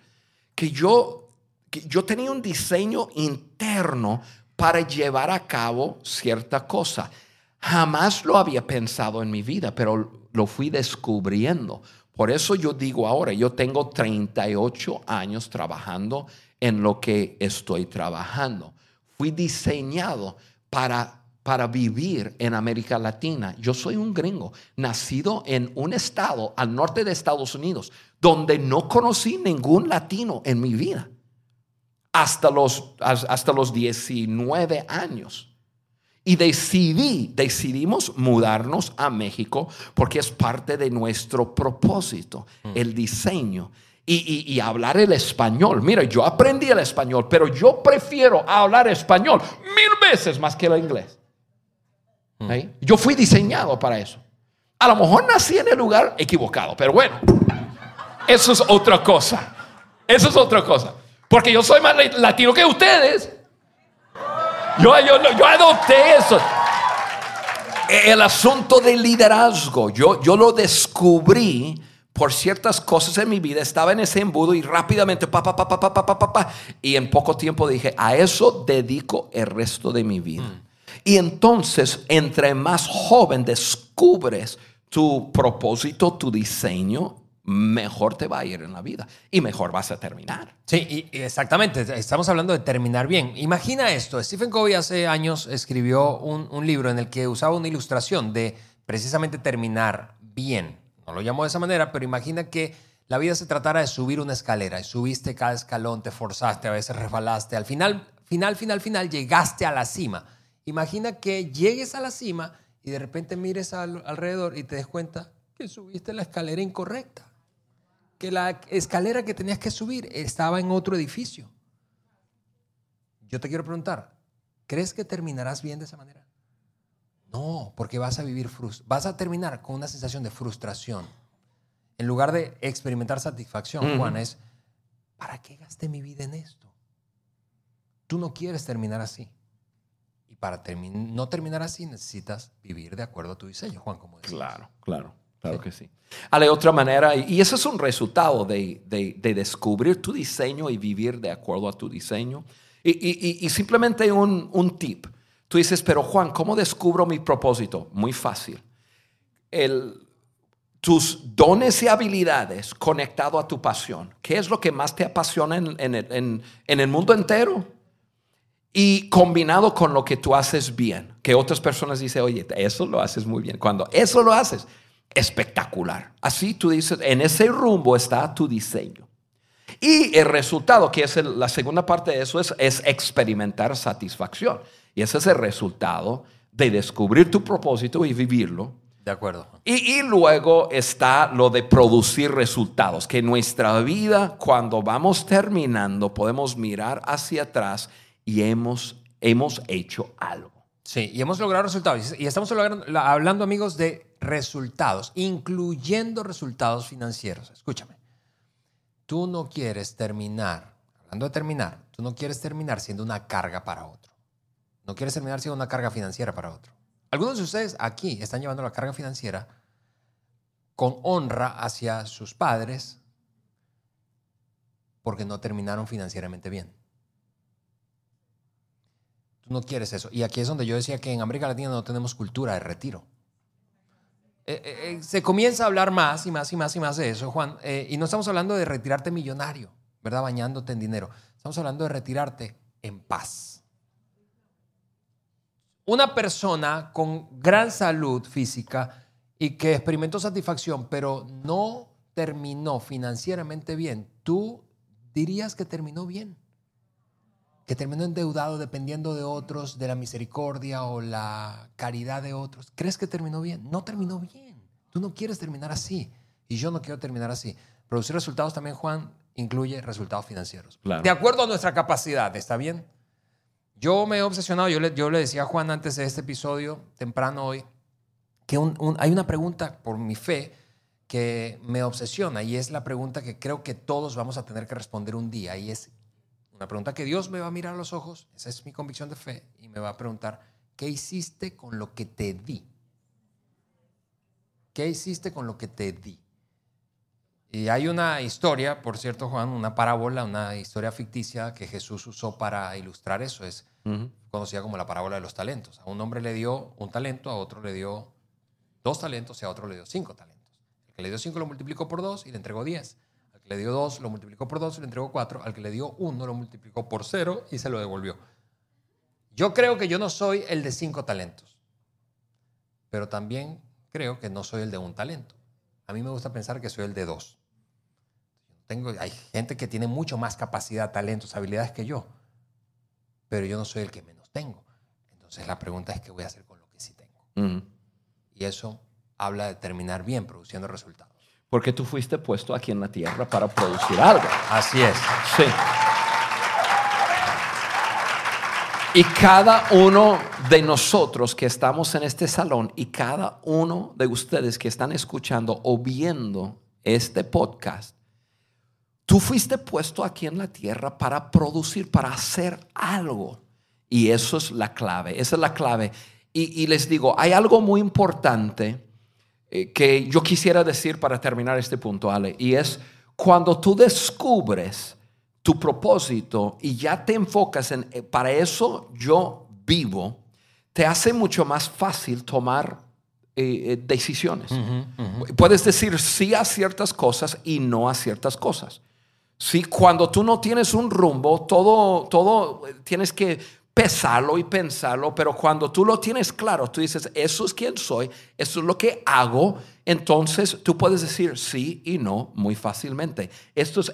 que yo, que yo tenía un diseño interno para llevar a cabo cierta cosa. Jamás lo había pensado en mi vida, pero lo fui descubriendo. Por eso yo digo ahora, yo tengo 38 años trabajando en lo que estoy trabajando. Fui diseñado para, para vivir en América Latina. Yo soy un gringo, nacido en un estado al norte de Estados Unidos, donde no conocí ningún latino en mi vida hasta los, hasta los 19 años. Y decidí, decidimos mudarnos a México porque es parte de nuestro propósito, el diseño y, y- y hablar el español. Mira, yo aprendí el español, pero yo prefiero hablar español mil veces más que el inglés. ¿Eh? Yo fui diseñado para eso. A lo mejor nací en el lugar equivocado, pero bueno, eso es otra cosa. Eso es otra cosa. Porque yo soy más latino que ustedes. Yo, yo, yo adopté eso. El asunto del liderazgo, yo, yo lo descubrí por ciertas cosas en mi vida. Estaba en ese embudo y rápidamente, pa, pa, pa, pa, pa, pa, pa, pa, y en poco tiempo dije, a eso dedico el resto de mi vida. Y entonces, entre más joven descubres tu propósito, tu diseño, mejor te va a ir en la vida y mejor vas a terminar. Sí, y, exactamente. Estamos hablando de terminar bien. Imagina esto. Stephen Covey hace años escribió un, libro en el que usaba una ilustración de precisamente terminar bien. No lo llamó de esa manera, pero imagina que la vida se tratara de subir una escalera y subiste cada escalón, te forzaste, a veces resbalaste. Al final, final, final, final, llegaste a la cima. Imagina que llegues a la cima y de repente mires alrededor y te des cuenta que subiste la escalera incorrecta que la escalera que tenías que subir estaba en otro edificio. Yo te quiero preguntar, ¿crees que terminarás bien de esa manera? No, porque vas a vivir vas a terminar con una sensación de frustración. En lugar de experimentar satisfacción, Juan, es ¿para qué gasté mi vida en esto? Tú no quieres terminar así. Y para no terminar así necesitas vivir de acuerdo a tu diseño, Juan, como decías. Claro, claro. Claro que sí. de otra manera, y eso es un resultado de, descubrir tu diseño y vivir de acuerdo a tu diseño. Y, simplemente un, un, tip. Tú dices, pero Juan, ¿cómo descubro mi propósito? Muy fácil. tus dones y habilidades conectado a tu pasión. ¿Qué es lo que más te apasiona en, en el mundo entero? Y combinado con lo que tú haces bien, que otras personas dicen, oye, eso lo haces muy bien. Cuando eso lo haces, espectacular. Así tú dices, en ese rumbo está tu diseño. Y el resultado, que es la segunda parte de eso, es, es experimentar satisfacción. Y ese es el resultado de descubrir tu propósito y vivirlo. De acuerdo. Y, y, luego está lo de producir resultados, que en nuestra vida, cuando vamos terminando, podemos mirar hacia atrás y hemos, hemos hecho algo. Sí, y hemos logrado resultados. Y estamos hablando, amigos, de resultados, incluyendo resultados financieros. Escúchame. Tú no quieres terminar, hablando de terminar, tú no quieres terminar siendo una carga para otro. No quieres terminar siendo una carga financiera para otro. Algunos de ustedes aquí están llevando la carga financiera con honra hacia sus padres porque no terminaron financieramente bien no quieres eso. Y aquí es donde yo decía que en América Latina no tenemos cultura de retiro. Eh, eh, eh, se comienza a hablar más y más y más y más de eso, Juan. y no estamos hablando de retirarte millonario, ¿verdad? Bañándote en dinero. Estamos hablando de retirarte en paz. Una persona con gran salud física y que experimentó satisfacción, pero no terminó financieramente bien, ¿tú dirías que terminó bien? Que terminó endeudado dependiendo de otros, de la misericordia o la caridad de otros. ¿Crees que terminó bien? No terminó bien. Tú no quieres terminar así y yo no quiero terminar así. Producir resultados también, Juan, incluye resultados financieros. De acuerdo a nuestra capacidad, ¿está bien? Yo me he obsesionado, yo le, yo le decía a Juan antes de este episodio, temprano hoy, que hay una pregunta por mi fe que me obsesiona y es la pregunta que creo que todos vamos a tener que responder un día y es una pregunta que Dios me va a mirar a los ojos, esa es mi convicción de fe, y me va a preguntar, ¿qué hiciste con lo que te di? ¿Qué hiciste con lo que te di? Y hay una historia, por cierto, Juan, una parábola, una historia ficticia que Jesús usó para ilustrar eso. Es conocida como la parábola de los talentos. A un hombre le dio un talento, a otro le dio dos talentos y a otro le dio cinco talentos. El que le dio cinco lo multiplicó por dos y le entregó diez le dio 2, lo multiplicó por 2 y le entregó 4. Al que le dio 1, lo multiplicó por 0 y se lo devolvió. Yo creo que yo no soy el de 5 talentos, pero también creo que no soy el de un talento. A mí me gusta pensar que soy el de 2. Tengo, hay gente que tiene mucho más capacidad, talentos, habilidades que yo, pero yo no soy el que menos tengo. Entonces la pregunta es qué voy a hacer con lo que sí tengo. Y eso habla de terminar bien, produciendo resultados. Porque tú fuiste puesto aquí en la tierra para producir algo. Así es. Sí. Y cada uno de nosotros que estamos en este salón y cada uno de ustedes que están escuchando o viendo este podcast, tú fuiste puesto aquí en la tierra para producir, para hacer algo. Y eso es la clave, esa es la clave. Y, y les digo, hay algo muy importante eh, que yo quisiera decir para terminar este punto, Ale, y es cuando tú descubres tu propósito y ya te enfocas en, eh, para eso yo vivo, te hace mucho más fácil tomar eh, decisiones. Puedes decir sí a ciertas cosas y no a ciertas cosas. Sí, cuando tú no tienes un rumbo, todo, todo tienes que pesarlo y pensarlo, pero cuando tú lo tienes claro, tú dices, eso es quien soy, eso es lo que hago, entonces tú puedes decir sí y no muy fácilmente. Esto es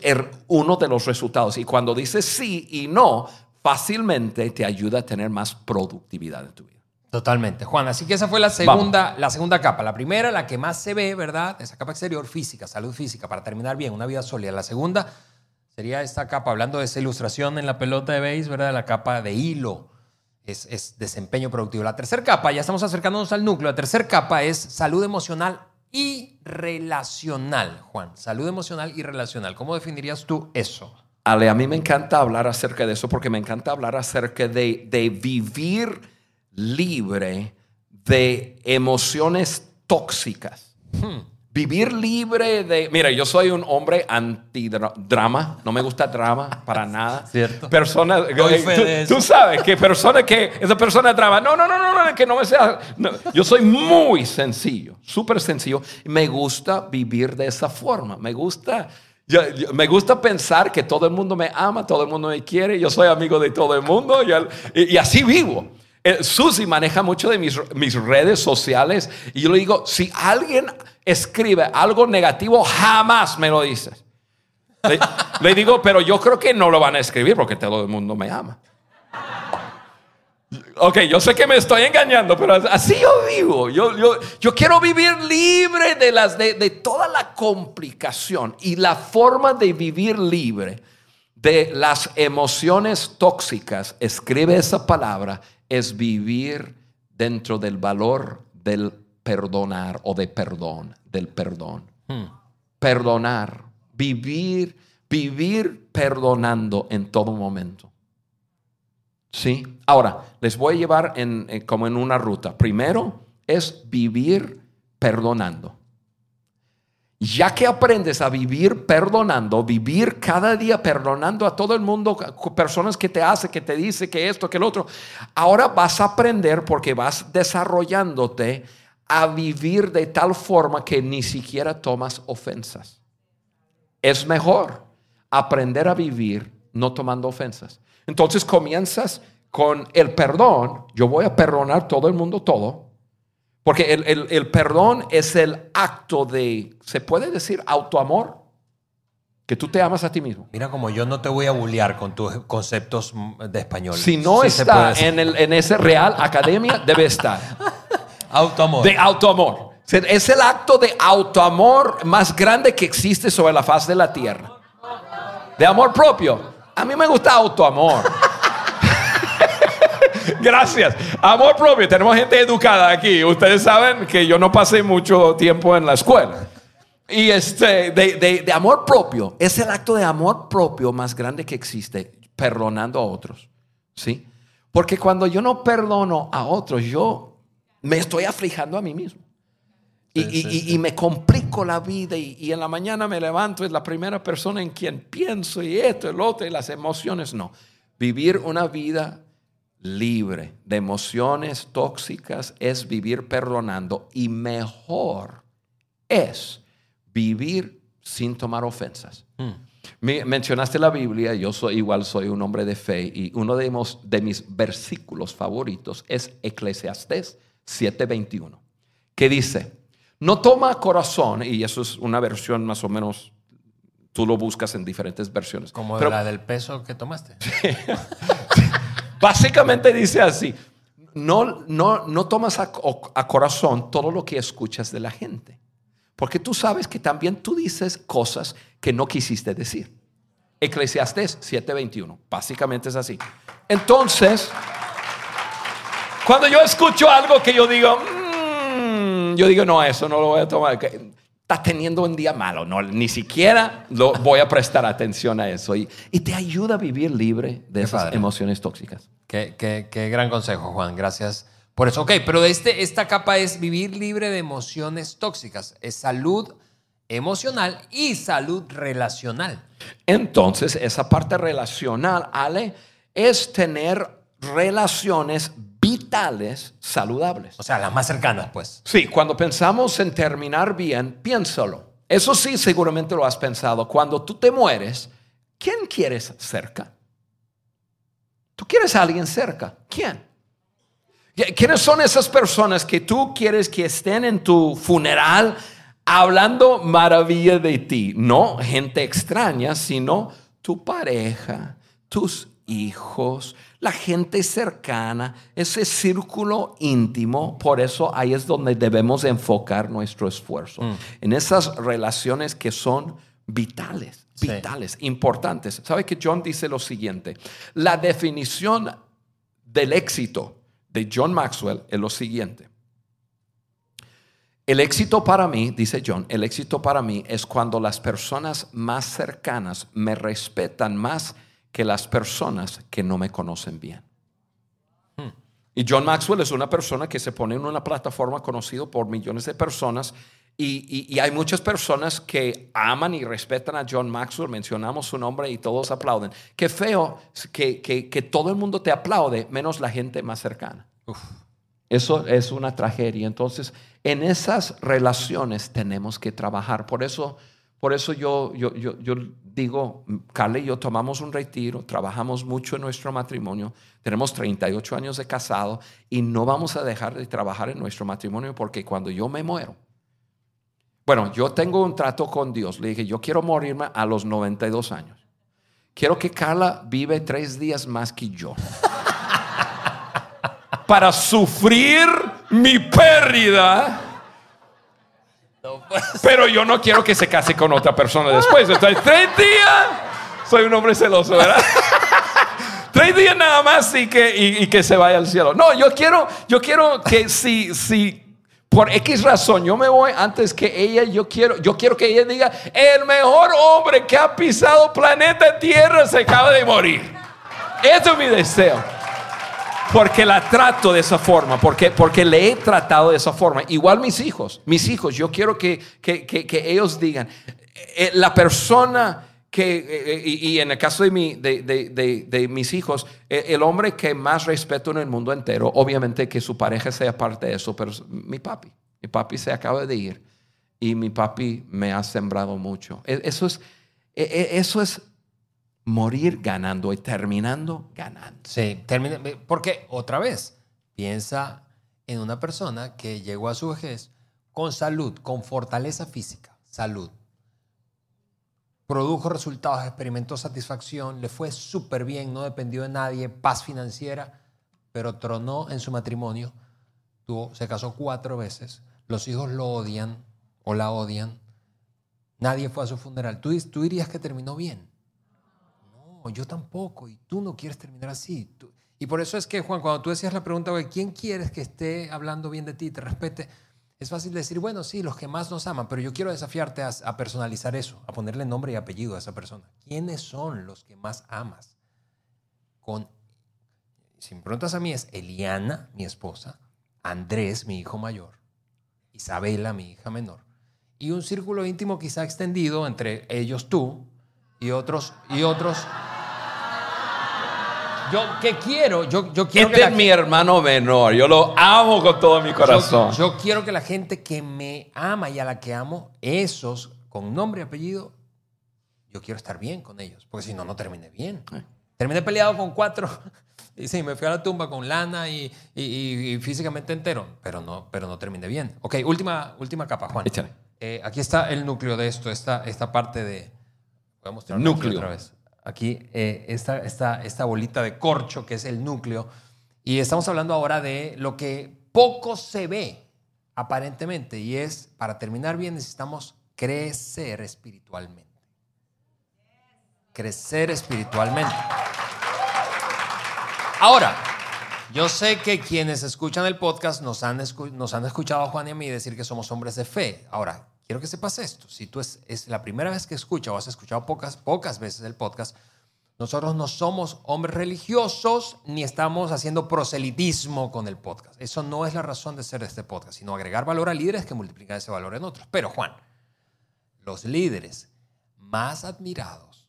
uno de los resultados. Y cuando dices sí y no, fácilmente te ayuda a tener más productividad en tu vida. Totalmente, Juan. Así que esa fue la segunda, la segunda capa. La primera, la que más se ve, ¿verdad? Esa capa exterior, física, salud física, para terminar bien, una vida sólida. La segunda sería esta capa, hablando de esa ilustración en la pelota de base, ¿verdad? La capa de hilo. Es, es desempeño productivo. La tercera capa, ya estamos acercándonos al núcleo. La tercera capa es salud emocional y relacional, Juan. Salud emocional y relacional. ¿Cómo definirías tú eso? Ale, a mí me encanta hablar acerca de eso porque me encanta hablar acerca de, de vivir libre de emociones tóxicas. Hmm. Vivir libre de... Mira, yo soy un hombre antidrama, no me gusta drama para nada. Cierto. Persona, eh, tú, sabes que persona que... Esa persona drama, no, no, no, no, no que no me sea... Yo soy muy sencillo, súper sencillo. Me gusta vivir de esa forma. Me gusta... me gusta pensar que todo el mundo me ama, todo el mundo me quiere, yo soy amigo de todo el mundo y así vivo. Eh, Susi maneja mucho de mis, mis, redes sociales y yo le digo, si alguien escribe algo negativo, jamás me lo dices. Le, digo, pero yo creo que no lo van a escribir porque todo el mundo me ama. Ok, yo sé que me estoy engañando, pero así yo vivo. Yo, yo, yo quiero vivir libre de, las, de, de toda la complicación y la forma de vivir libre de las emociones tóxicas. Escribe esa palabra es vivir dentro del valor del perdonar o de perdón, del perdón. Hmm. Perdonar, vivir, vivir perdonando en todo momento. ¿Sí? Ahora, les voy a llevar en, como en una ruta. Primero es vivir perdonando. Ya que aprendes a vivir perdonando, vivir cada día perdonando a todo el mundo, personas que te hace, que te dice que esto, que el otro, ahora vas a aprender porque vas desarrollándote a vivir de tal forma que ni siquiera tomas ofensas. Es mejor aprender a vivir no tomando ofensas. Entonces comienzas con el perdón. Yo voy a perdonar todo el mundo todo porque el, perdón es el acto de, ¿se puede decir autoamor? Que tú te amas a ti mismo. Mira, como yo no te voy a bullear con tus conceptos de español. Si no está en, en ese Real Academia, debe estar. autoamor. De autoamor. Es el acto de autoamor más grande que existe sobre la faz de la tierra. De amor propio. A mí me gusta autoamor. Gracias. Amor propio. Tenemos gente educada aquí. Ustedes saben que yo no pasé mucho tiempo en la escuela. Y este, de, amor propio, es el acto de amor propio más grande que existe, perdonando a otros. ¿Sí? Porque cuando yo no perdono a otros, yo me estoy aflijando a mí mismo. Y, me complico la vida y, y, en la mañana me levanto, es la primera persona en quien pienso y esto, el otro y las emociones, no. Vivir una vida libre de emociones tóxicas es vivir perdonando y mejor es vivir sin tomar ofensas. Hmm. mencionaste la Biblia, yo soy igual soy un hombre de fe y uno de, de mis versículos favoritos es Eclesiastés 7:21, que dice, no toma corazón, y eso es una versión más o menos, tú lo buscas en diferentes versiones. Como la del peso que tomaste. Básicamente dice así, no, no, no tomas a, corazón todo lo que escuchas de la gente, porque tú sabes que también tú dices cosas que no quisiste decir. Eclesiastés 7:21, básicamente es así. Entonces, cuando yo escucho algo que yo digo, mm", yo digo, no, eso no lo voy a tomar está teniendo un día malo, no, ni siquiera lo voy a prestar atención a eso. Y, te ayuda a vivir libre de esas emociones tóxicas. Qué, qué, gran consejo, Juan. Gracias por eso. Ok, pero este, esta capa es vivir libre de emociones tóxicas. Es salud emocional y salud relacional. Entonces, esa parte relacional, Ale, es tener relaciones vitales saludables. O sea, las más cercanas, pues. Sí, cuando pensamos en terminar bien, piénsalo. Eso sí, seguramente lo has pensado. Cuando tú te mueres, ¿quién quieres cerca? ¿Tú quieres a alguien cerca? ¿Quién? ¿Quiénes son esas personas que tú quieres que estén en tu funeral hablando maravilla de ti? No gente extraña, sino tu pareja, tus hijos, la gente cercana, ese círculo íntimo. Por eso ahí es donde debemos enfocar nuestro esfuerzo, Mm. en esas relaciones que son vitales. Vitales, importantes. ¿Sabe que John dice lo siguiente? La definición del éxito de John Maxwell es lo siguiente. El éxito para mí, dice John, el éxito para mí es cuando las personas más cercanas me respetan más que las personas que no me conocen bien. Y John Maxwell es una persona que se pone en una plataforma conocida por millones de personas y, y- y hay muchas personas que aman y respetan a John Maxwell, mencionamos su nombre y todos aplauden. Qué feo que, que- que todo el mundo te aplaude, menos la gente más cercana. Eso es una tragedia. Entonces, en esas relaciones tenemos que trabajar. Por eso, por eso yo, yo, yo, yo digo, Carla y yo tomamos un retiro, trabajamos mucho en nuestro matrimonio, tenemos 38 años de casado y no vamos a dejar de trabajar en nuestro matrimonio porque cuando yo me muero, bueno, yo tengo un trato con Dios. Le dije, yo quiero morirme a los 92 años. Quiero que Carla vive tres días más que yo. Para sufrir mi pérdida. Pero yo no quiero que se case con otra persona después. Entonces, tres días. Soy un hombre celoso, ¿verdad? tres días nada más y que, y, que se vaya al cielo. No, yo quiero, yo quiero que si, si por X razón yo me voy antes que ella, yo quiero, yo quiero que ella diga, el mejor hombre que ha pisado planeta Tierra se acaba de morir. Eso es mi deseo. Porque la trato de esa forma, porque, porque le he tratado de esa forma. Igual mis hijos, mis hijos, yo quiero que, que, que- ellos digan, eh, la persona que, eh, eh, y, y en el caso de, mi, de, de- de- mis hijos, eh, el hombre que más respeto en el mundo entero, obviamente que su pareja sea parte de eso, pero mi papi, mi papi se acaba de ir y mi papi me ha sembrado mucho. E- Eso es, e- e- eso es morir ganando y terminando ganando. Sí, termina, porque otra vez, piensa en una persona que llegó a su vejez con salud, con fortaleza física, salud. Produjo resultados, experimentó satisfacción, le fue súper bien, no dependió de nadie, paz financiera, pero tronó en su matrimonio, tuvo, se casó cuatro veces, los hijos lo odian o la odian, nadie fue a su funeral. ¿Tú, tú dirías que terminó bien? No, yo tampoco, y tú no quieres terminar así. Tú- y por eso es que, Juan, cuando tú decías la pregunta, ¿quién quieres que esté hablando bien de ti, te respete? Es fácil decir, bueno, sí, los que más nos aman, pero yo quiero desafiarte a, personalizar eso, a ponerle nombre y apellido a esa persona. ¿Quiénes son los que más amas? Con, si me preguntas a mí, es Eliana, mi esposa, Andrés, mi hijo mayor, Isabela, mi hija menor, y un círculo íntimo quizá extendido entre ellos tú y otros y otros. Yo que quiero, yo, yo quiero Este que es mi hermano menor. Yo lo amo con todo mi corazón. yo, yo quiero que la gente que me ama y a la que amo, esos con nombre y apellido, yo quiero estar bien con ellos, porque si no, no terminé bien. Eh. Terminé peleado con cuatro. Y sí, me fui a la tumba con lana y, y- y- y físicamente entero, pero no, pero no terminé bien. Ok, última, última capa, Juan. Eh, aquí está el núcleo de esto, esta, esta parte de... Voy a mostrarlo aquí Núcleo. otra vez. Aquí, eh, esta, esta, esta bolita de corcho que es el núcleo. Y estamos hablando ahora de lo que poco se ve aparentemente. Y es, para terminar bien, necesitamos crecer espiritualmente. Crecer espiritualmente. Ahora, yo sé que quienes escuchan el podcast nos han, escu- nos han escuchado a Juan y a mí decir que somos hombres de fe. Ahora, quiero que sepas esto. Si tú es, la primera vez que escuchas o has escuchado pocas, pocas veces el podcast, nosotros no somos hombres religiosos ni estamos haciendo proselitismo con el podcast. Eso no es la razón de ser de este podcast, sino agregar valor a líderes que multiplican ese valor en otros. Pero Juan, los líderes más admirados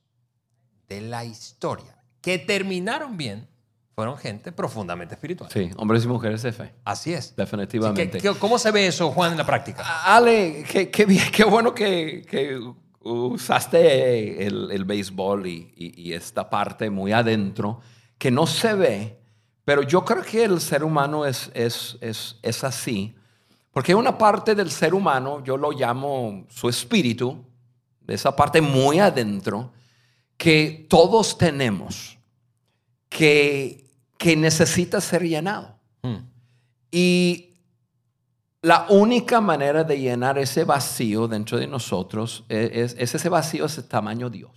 de la historia que terminaron bien fueron gente profundamente espiritual. Sí, hombres y mujeres de fe. Así es. Definitivamente. ¿Qué- qué- cómo se ve eso, Juan, en la práctica? Ale, qué, qué bien, qué bueno que, que usaste el, el béisbol y, y- y esta parte muy adentro que no se ve, pero yo creo que el ser humano es, es, es, es así, porque una parte del ser humano, yo lo llamo su espíritu, esa parte muy adentro, que todos tenemos, que, que necesita ser llenado. Mm. Y la única manera de llenar ese vacío dentro de nosotros es, es- es ese vacío, ese tamaño Dios.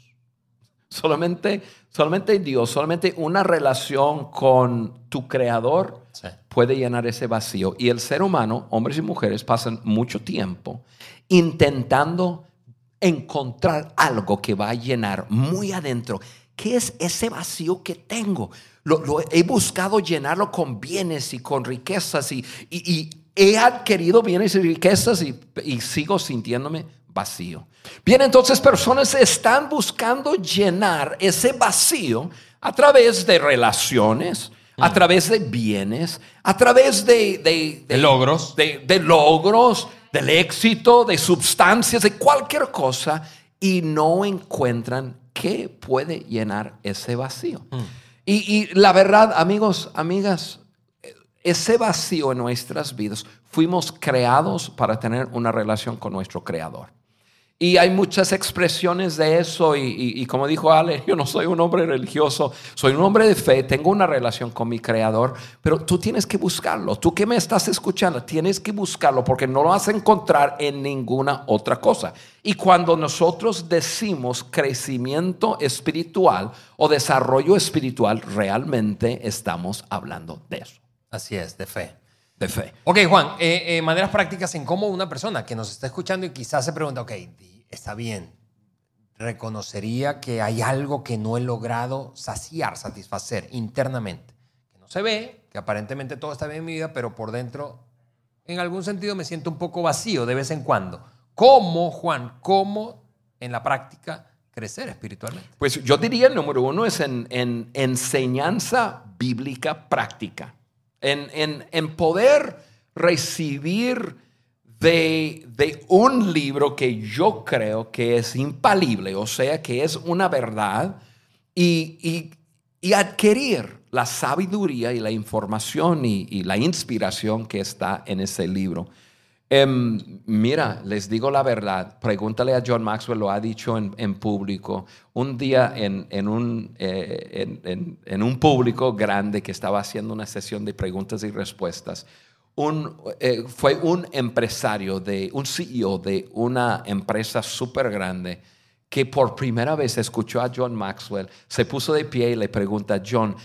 Solamente, solamente Dios, solamente una relación con tu creador Sí. puede llenar ese vacío. Y el ser humano, hombres y mujeres, pasan mucho tiempo intentando encontrar algo que va a llenar muy adentro. ¿Qué es ese vacío que tengo? Lo, lo he buscado llenarlo con bienes y con riquezas y, y- y he adquirido bienes y riquezas y, y sigo sintiéndome vacío. Bien, entonces personas están buscando llenar ese vacío a través de relaciones, a través de bienes, a través de, de- De logros. de, de logros, del éxito, de sustancias, de cualquier cosa, y no encuentran qué puede llenar ese vacío. Y, y la verdad, amigos, amigas, ese vacío en nuestras vidas, fuimos creados para tener una relación con nuestro Creador. Y hay muchas expresiones de eso y, como dijo Ale, yo no soy un hombre religioso, soy un hombre de fe, tengo una relación con mi creador, pero tú tienes que buscarlo. Tú que me estás escuchando, tienes que buscarlo porque no lo vas a encontrar en ninguna otra cosa. Y cuando nosotros decimos crecimiento espiritual o desarrollo espiritual, realmente estamos hablando de eso, Así es, de fe. De fe. Ok, Juan, eh, eh, maneras prácticas en cómo una persona que nos está escuchando y quizás se pregunta, ok, está bien, reconocería que hay algo que no he logrado saciar, satisfacer internamente, que no se ve, que aparentemente todo está bien en mi vida, pero por dentro, en algún sentido, me siento un poco vacío de vez en cuando. ¿Cómo, Juan, cómo en la práctica crecer espiritualmente? Pues yo diría el número uno es en, en enseñanza bíblica práctica, en, en- en poder recibir de, de un libro que yo creo que es impalible, o sea, que es una verdad, y, y- y adquirir la sabiduría y la información y, y la inspiración que está en ese libro. Em, mira, les digo la verdad, pregúntale a John Maxwell, lo ha dicho en, público, un día en, en un, eh, en un público grande que estaba haciendo una sesión de preguntas y respuestas, un, eh, fue un empresario, de, un CEO de una empresa súper grande que por primera vez escuchó a John Maxwell, se puso de pie y le pregunta, John,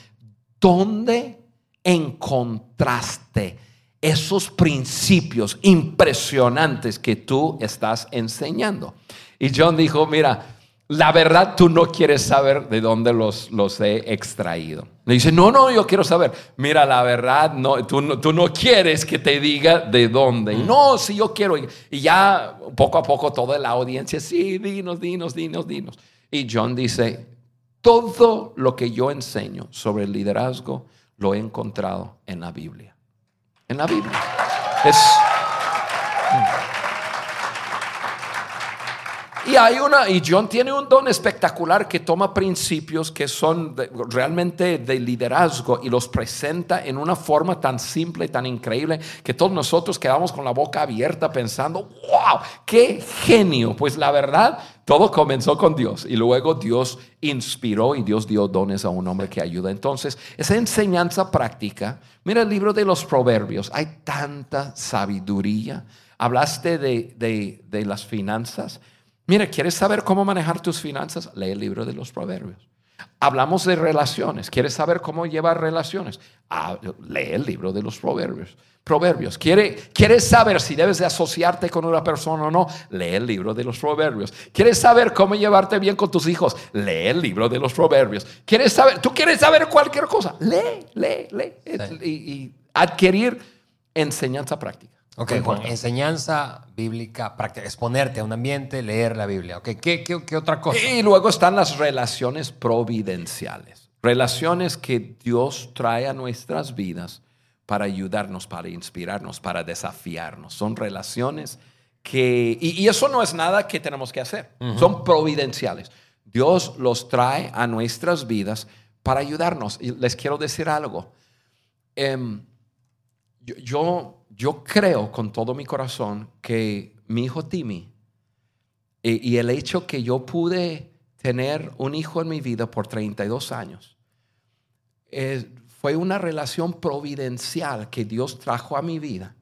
¿dónde encontraste esos principios impresionantes que tú estás enseñando? Y John dijo, mira, la verdad tú no quieres saber de dónde los, los he extraído. Le dice, no, no, yo quiero saber. Mira, la verdad, no, tú, no, tú no quieres que te diga de dónde. Y, no, sí, yo quiero. Y, y ya poco a poco toda la audiencia, sí, dinos, dinos, dinos, dinos. Y John dice, todo lo que yo enseño sobre el liderazgo lo he encontrado en la Biblia. En la Biblia. Es, Y hay una, y John tiene un don espectacular que toma principios que son de- realmente de liderazgo y los presenta en una forma tan simple, tan increíble, que todos nosotros quedamos con la boca abierta pensando, wow, qué genio. Pues la verdad, todo comenzó con Dios y luego Dios inspiró y Dios dio dones a un hombre que ayuda. Entonces, esa enseñanza práctica, mira el libro de los proverbios, hay tanta sabiduría. Hablaste de, de- de las finanzas. Mira, ¿quieres saber cómo manejar tus finanzas? Lee el libro de los proverbios. Hablamos de relaciones. ¿Quieres saber cómo llevar relaciones? Ah, lee el libro de los proverbios. Proverbios. ¿Quiere, ¿Quieres saber si debes de asociarte con una persona o no? Lee el libro de los proverbios. ¿Quieres saber cómo llevarte bien con tus hijos? Lee el libro de los proverbios. ¿Quieres saber? ¿Tú quieres saber cualquier cosa? Lee, lee, lee. Y, y adquirir enseñanza práctica. Ok, Juan, enseñanza bíblica práctica, exponerte a un ambiente, leer la Biblia. Ok, ¿qué, qué, qué otra cosa? Y luego están las relaciones providenciales. Relaciones que Dios trae a nuestras vidas para ayudarnos, para inspirarnos, para desafiarnos. Son relaciones que, y, eso no es nada que tenemos que hacer, son providenciales. Dios los trae a nuestras vidas para ayudarnos. Y les quiero decir algo. Em, yo, yo, creo con todo mi corazón que mi hijo Timmy y, el hecho que yo pude tener un hijo en mi vida por 32 años fue una relación providencial que Dios trajo a mi vida.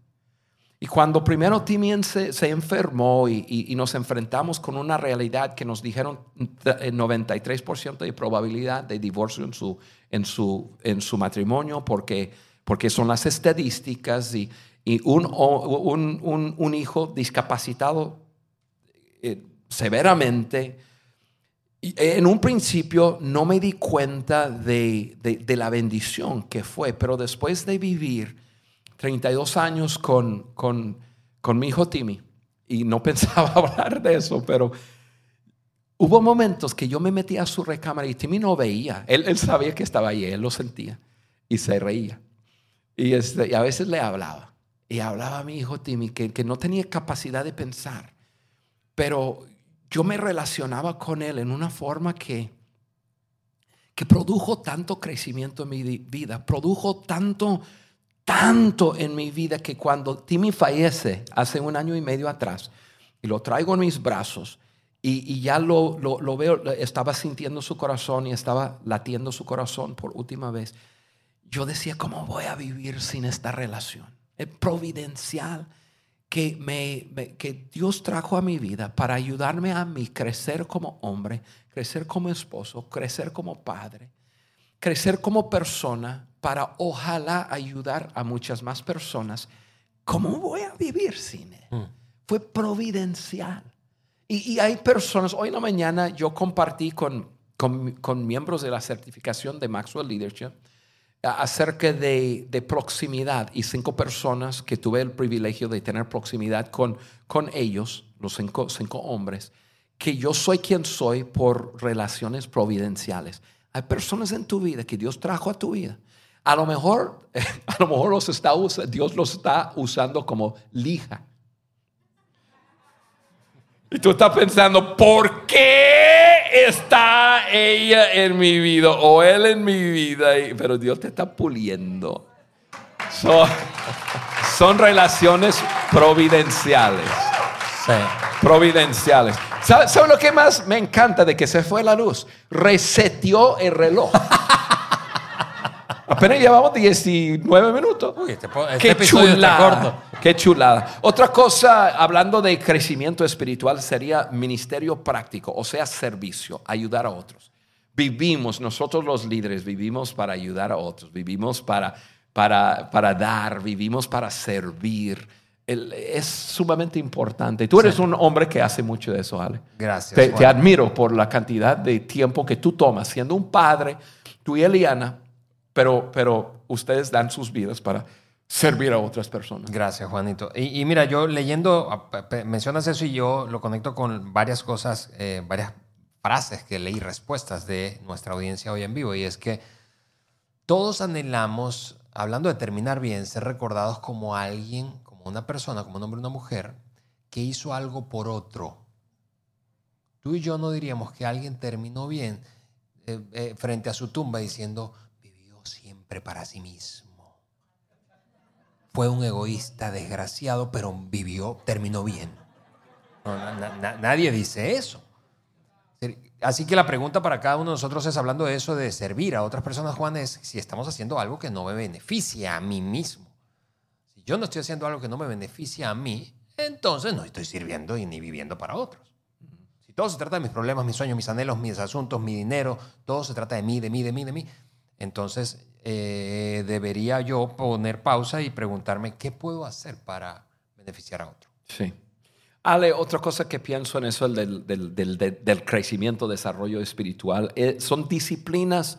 Y cuando primero Timmy se, se enfermó y, nos enfrentamos con una realidad que nos dijeron 93% de probabilidad de divorcio en su, en su, en su matrimonio, porque, porque son las estadísticas y, un, un, un, hijo discapacitado eh, severamente. en un principio no me di cuenta de, de la bendición que fue, pero después de vivir 32 años con, con, con mi hijo Timmy y no pensaba hablar de eso, pero hubo momentos que yo me metía a su recámara y Timmy no veía. Él, él sabía que estaba ahí, él lo sentía y se reía. Y, este, y a veces le hablaba. Y hablaba a mi hijo Timmy que, no tenía capacidad de pensar. Pero yo me relacionaba con él en una forma que, que produjo tanto crecimiento en mi vida, produjo tanto tanto en mi vida que cuando Timmy fallece hace un año y medio atrás y lo traigo en mis brazos y, ya lo, veo, estaba sintiendo su corazón y estaba latiendo su corazón por última vez, yo decía, ¿cómo voy a vivir sin esta relación? Es providencial que, me, que Dios trajo a mi vida para ayudarme a mí crecer como hombre, crecer como esposo, crecer como padre, crecer como persona para ojalá ayudar a muchas más personas. ¿Cómo voy a vivir sin él? Mm. Fue providencial. Y, hay personas, hoy en la mañana yo compartí con, con, miembros de la certificación de Maxwell Leadership acerca de, de, proximidad y cinco personas que tuve el privilegio de tener proximidad con, con ellos, los cinco, cinco hombres, que yo soy quien soy por relaciones providenciales. Hay personas en tu vida que Dios trajo a tu vida a lo mejor, a lo mejor los está, Dios los está usando como lija. Y tú estás pensando, ¿por qué está ella en mi vida o él en mi vida? Pero Dios te está puliendo. Son, relaciones providenciales. Sí. Providenciales. ¿Sabes lo que más me encanta de que se fue la luz? Reseteó el reloj. Apenas llevamos 19 minutos. Este Qué chulada. Qué chulada. Otra cosa, hablando de crecimiento espiritual, sería ministerio práctico, o sea, servicio, ayudar a otros. Vivimos, nosotros los líderes vivimos para ayudar a otros, vivimos para, para, para dar, vivimos para servir. es sumamente importante. Tú eres un hombre que hace mucho de eso, Ale. Gracias. Te, te, admiro por la cantidad de tiempo que tú tomas siendo un padre, tú y Eliana pero, pero ustedes dan sus vidas para servir a otras personas. Gracias, Juanito. Y, mira, yo leyendo, mencionas eso y yo lo conecto con varias cosas, eh, varias frases que leí, respuestas de nuestra audiencia hoy en vivo, y es que todos anhelamos, hablando de terminar bien, ser recordados como alguien, como una persona, como un hombre una mujer, que hizo algo por otro. Tú y yo no diríamos que alguien terminó bien eh, eh, frente a su tumba diciendo, siempre para sí mismo. Fue un egoísta desgraciado, pero vivió, terminó bien. nadie dice eso. Así que la pregunta para cada uno de nosotros es, hablando de eso, de servir a otras personas, Juan, es si estamos haciendo algo que no me beneficia a mí mismo. Si yo no estoy haciendo algo que no me beneficia a mí, entonces no estoy sirviendo y ni viviendo para otros. Si todo se trata de mis problemas, mis sueños, mis anhelos, mis asuntos, mi dinero, todo se trata de mí, de mí, de mí, de mí, entonces, eh, debería yo poner pausa y preguntarme qué puedo hacer para beneficiar a otro. Sí. Ale, otra cosa que pienso en eso del, del, del, del crecimiento, desarrollo espiritual, eh, son disciplinas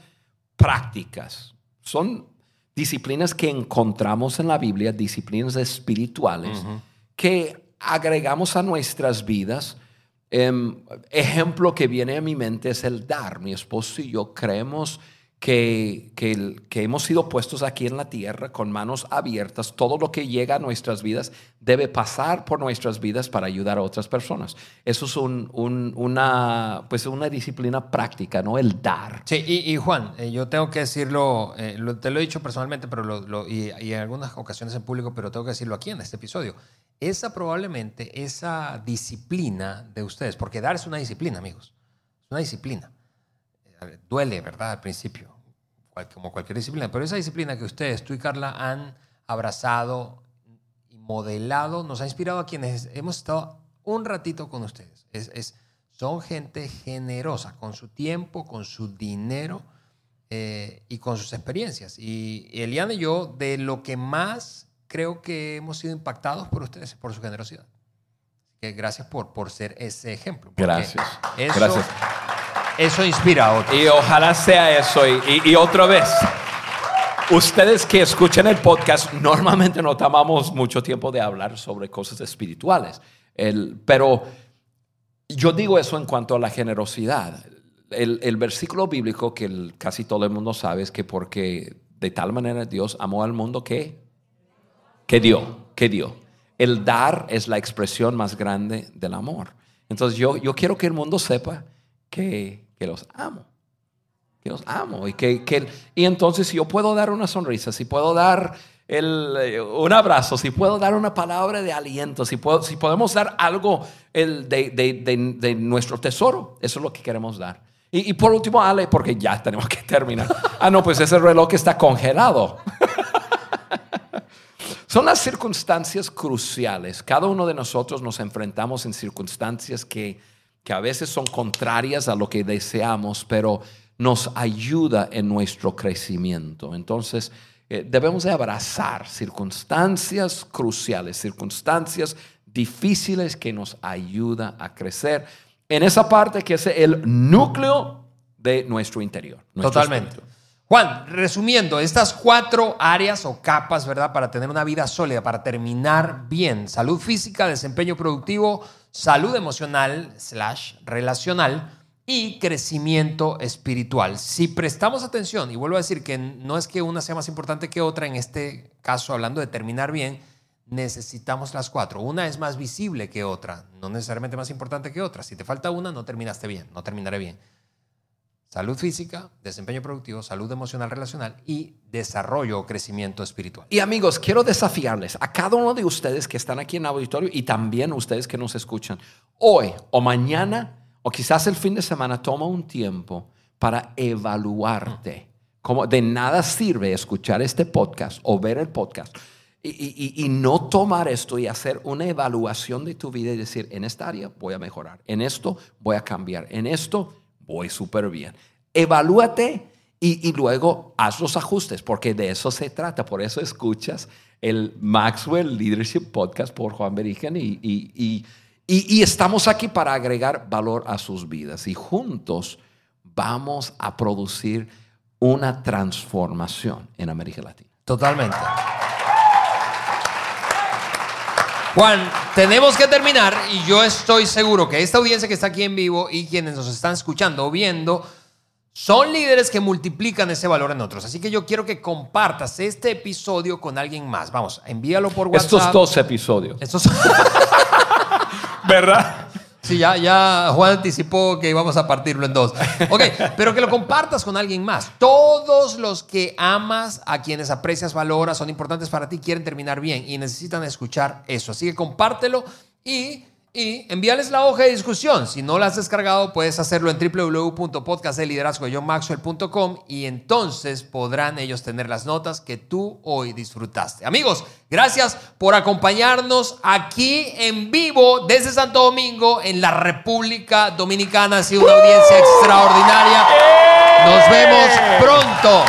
prácticas. Son disciplinas que encontramos en la Biblia, disciplinas espirituales, que agregamos a nuestras vidas. Em, ejemplo que viene a mi mente es el dar. Mi esposo y yo creemos que, que, hemos sido puestos aquí en la tierra con manos abiertas. Todo lo que llega a nuestras vidas debe pasar por nuestras vidas para ayudar a otras personas. Eso es un, una, pues una disciplina práctica, ¿no? El dar. Sí, y, Juan, eh, yo tengo que decirlo, eh, te lo he dicho personalmente pero y, y, en algunas ocasiones en público, pero tengo que decirlo aquí en este episodio. Esa probablemente, esa disciplina de ustedes, porque dar es una disciplina, amigos, es una disciplina duele, ¿verdad? Al principio, como cualquier disciplina, pero esa disciplina que ustedes, tú y Carla, han abrazado y modelado, nos ha inspirado a quienes hemos estado un ratito con ustedes. Es, son gente generosa con su tiempo, con su dinero eh, y con sus experiencias. Y Eliana y yo, de lo que más creo que hemos sido impactados por ustedes, por su generosidad. Que gracias por, por ser ese ejemplo. Gracias. gracias. Eso inspira a otros. Y ojalá sea eso. Y, otra vez, ustedes que escuchan el podcast, normalmente no tomamos mucho tiempo de hablar sobre cosas espirituales. El, pero yo digo eso en cuanto a la generosidad. El, versículo bíblico que casi todo el mundo sabe es que porque de tal manera Dios amó al mundo que, que dio, que dio. El dar es la expresión más grande del amor. Entonces yo, yo quiero que el mundo sepa que, los amo. Que los amo. Y, que, y entonces si yo puedo dar una sonrisa, si puedo dar el, eh, un abrazo, si puedo dar una palabra de aliento, si, puedo, si podemos dar algo el, de, nuestro tesoro, eso es lo que queremos dar. Y, y, por último, Ale, porque ya tenemos que terminar. Ah, no, pues ese reloj está congelado. Son las circunstancias cruciales. Cada uno de nosotros nos enfrentamos en circunstancias que que a veces son contrarias a lo que deseamos, pero nos ayuda en nuestro crecimiento. Entonces, eh, debemos de abrazar circunstancias cruciales, circunstancias difíciles que nos ayuda a crecer en esa parte que es el núcleo de nuestro interior. Totalmente. Juan, resumiendo, estas cuatro áreas o capas, ¿verdad? Para tener una vida sólida, para terminar bien. Salud física, desempeño productivo, salud emocional slash relacional y crecimiento espiritual. Si prestamos atención, y vuelvo a decir que no es que una sea más importante que otra, en este caso hablando de terminar bien, necesitamos las cuatro. Una es más visible que otra, no necesariamente más importante que otra. Si te falta una, no terminaste bien, no terminaré bien. Salud física, desempeño productivo, salud emocional relacional y desarrollo o crecimiento espiritual. Y amigos, quiero desafiarles a cada uno de ustedes que están aquí en el auditorio y también ustedes que nos escuchan. Hoy o mañana o quizás el fin de semana toma un tiempo para evaluarte. Como de nada sirve escuchar este podcast o ver el podcast y, y, no tomar esto y hacer una evaluación de tu vida y decir, en esta área voy a mejorar, en esto voy a cambiar, en esto voy súper bien. Evalúate y, luego haz los ajustes, porque de eso se trata. Por eso escuchas el Maxwell Leadership Podcast por Juan Berigen y, y, y, estamos aquí para agregar valor a sus vidas y juntos vamos a producir una transformación en América Latina. Totalmente. Juan, tenemos que terminar y yo estoy seguro que esta audiencia que está aquí en vivo y quienes nos están escuchando o viendo son líderes que multiplican ese valor en otros. Así que yo quiero que compartas este episodio con alguien más. Vamos, envíalo por WhatsApp. Estos dos episodios. Estos... ¿Verdad? Sí, ya, ya Juan anticipó que íbamos a partirlo en dos. Ok, pero que lo compartas con alguien más. Todos los que amas, a quienes aprecias, valoras, son importantes para ti, quieren terminar bien y necesitan escuchar eso. Así que compártelo y y envíales la hoja de discusión. Si no la has descargado, puedes hacerlo en www.podcastdeliderazgo.com y entonces podrán ellos tener las notas que tú hoy disfrutaste. Amigos, gracias por acompañarnos aquí en vivo desde Santo Domingo en la República Dominicana. Ha sido una audiencia extraordinaria. Nos vemos pronto.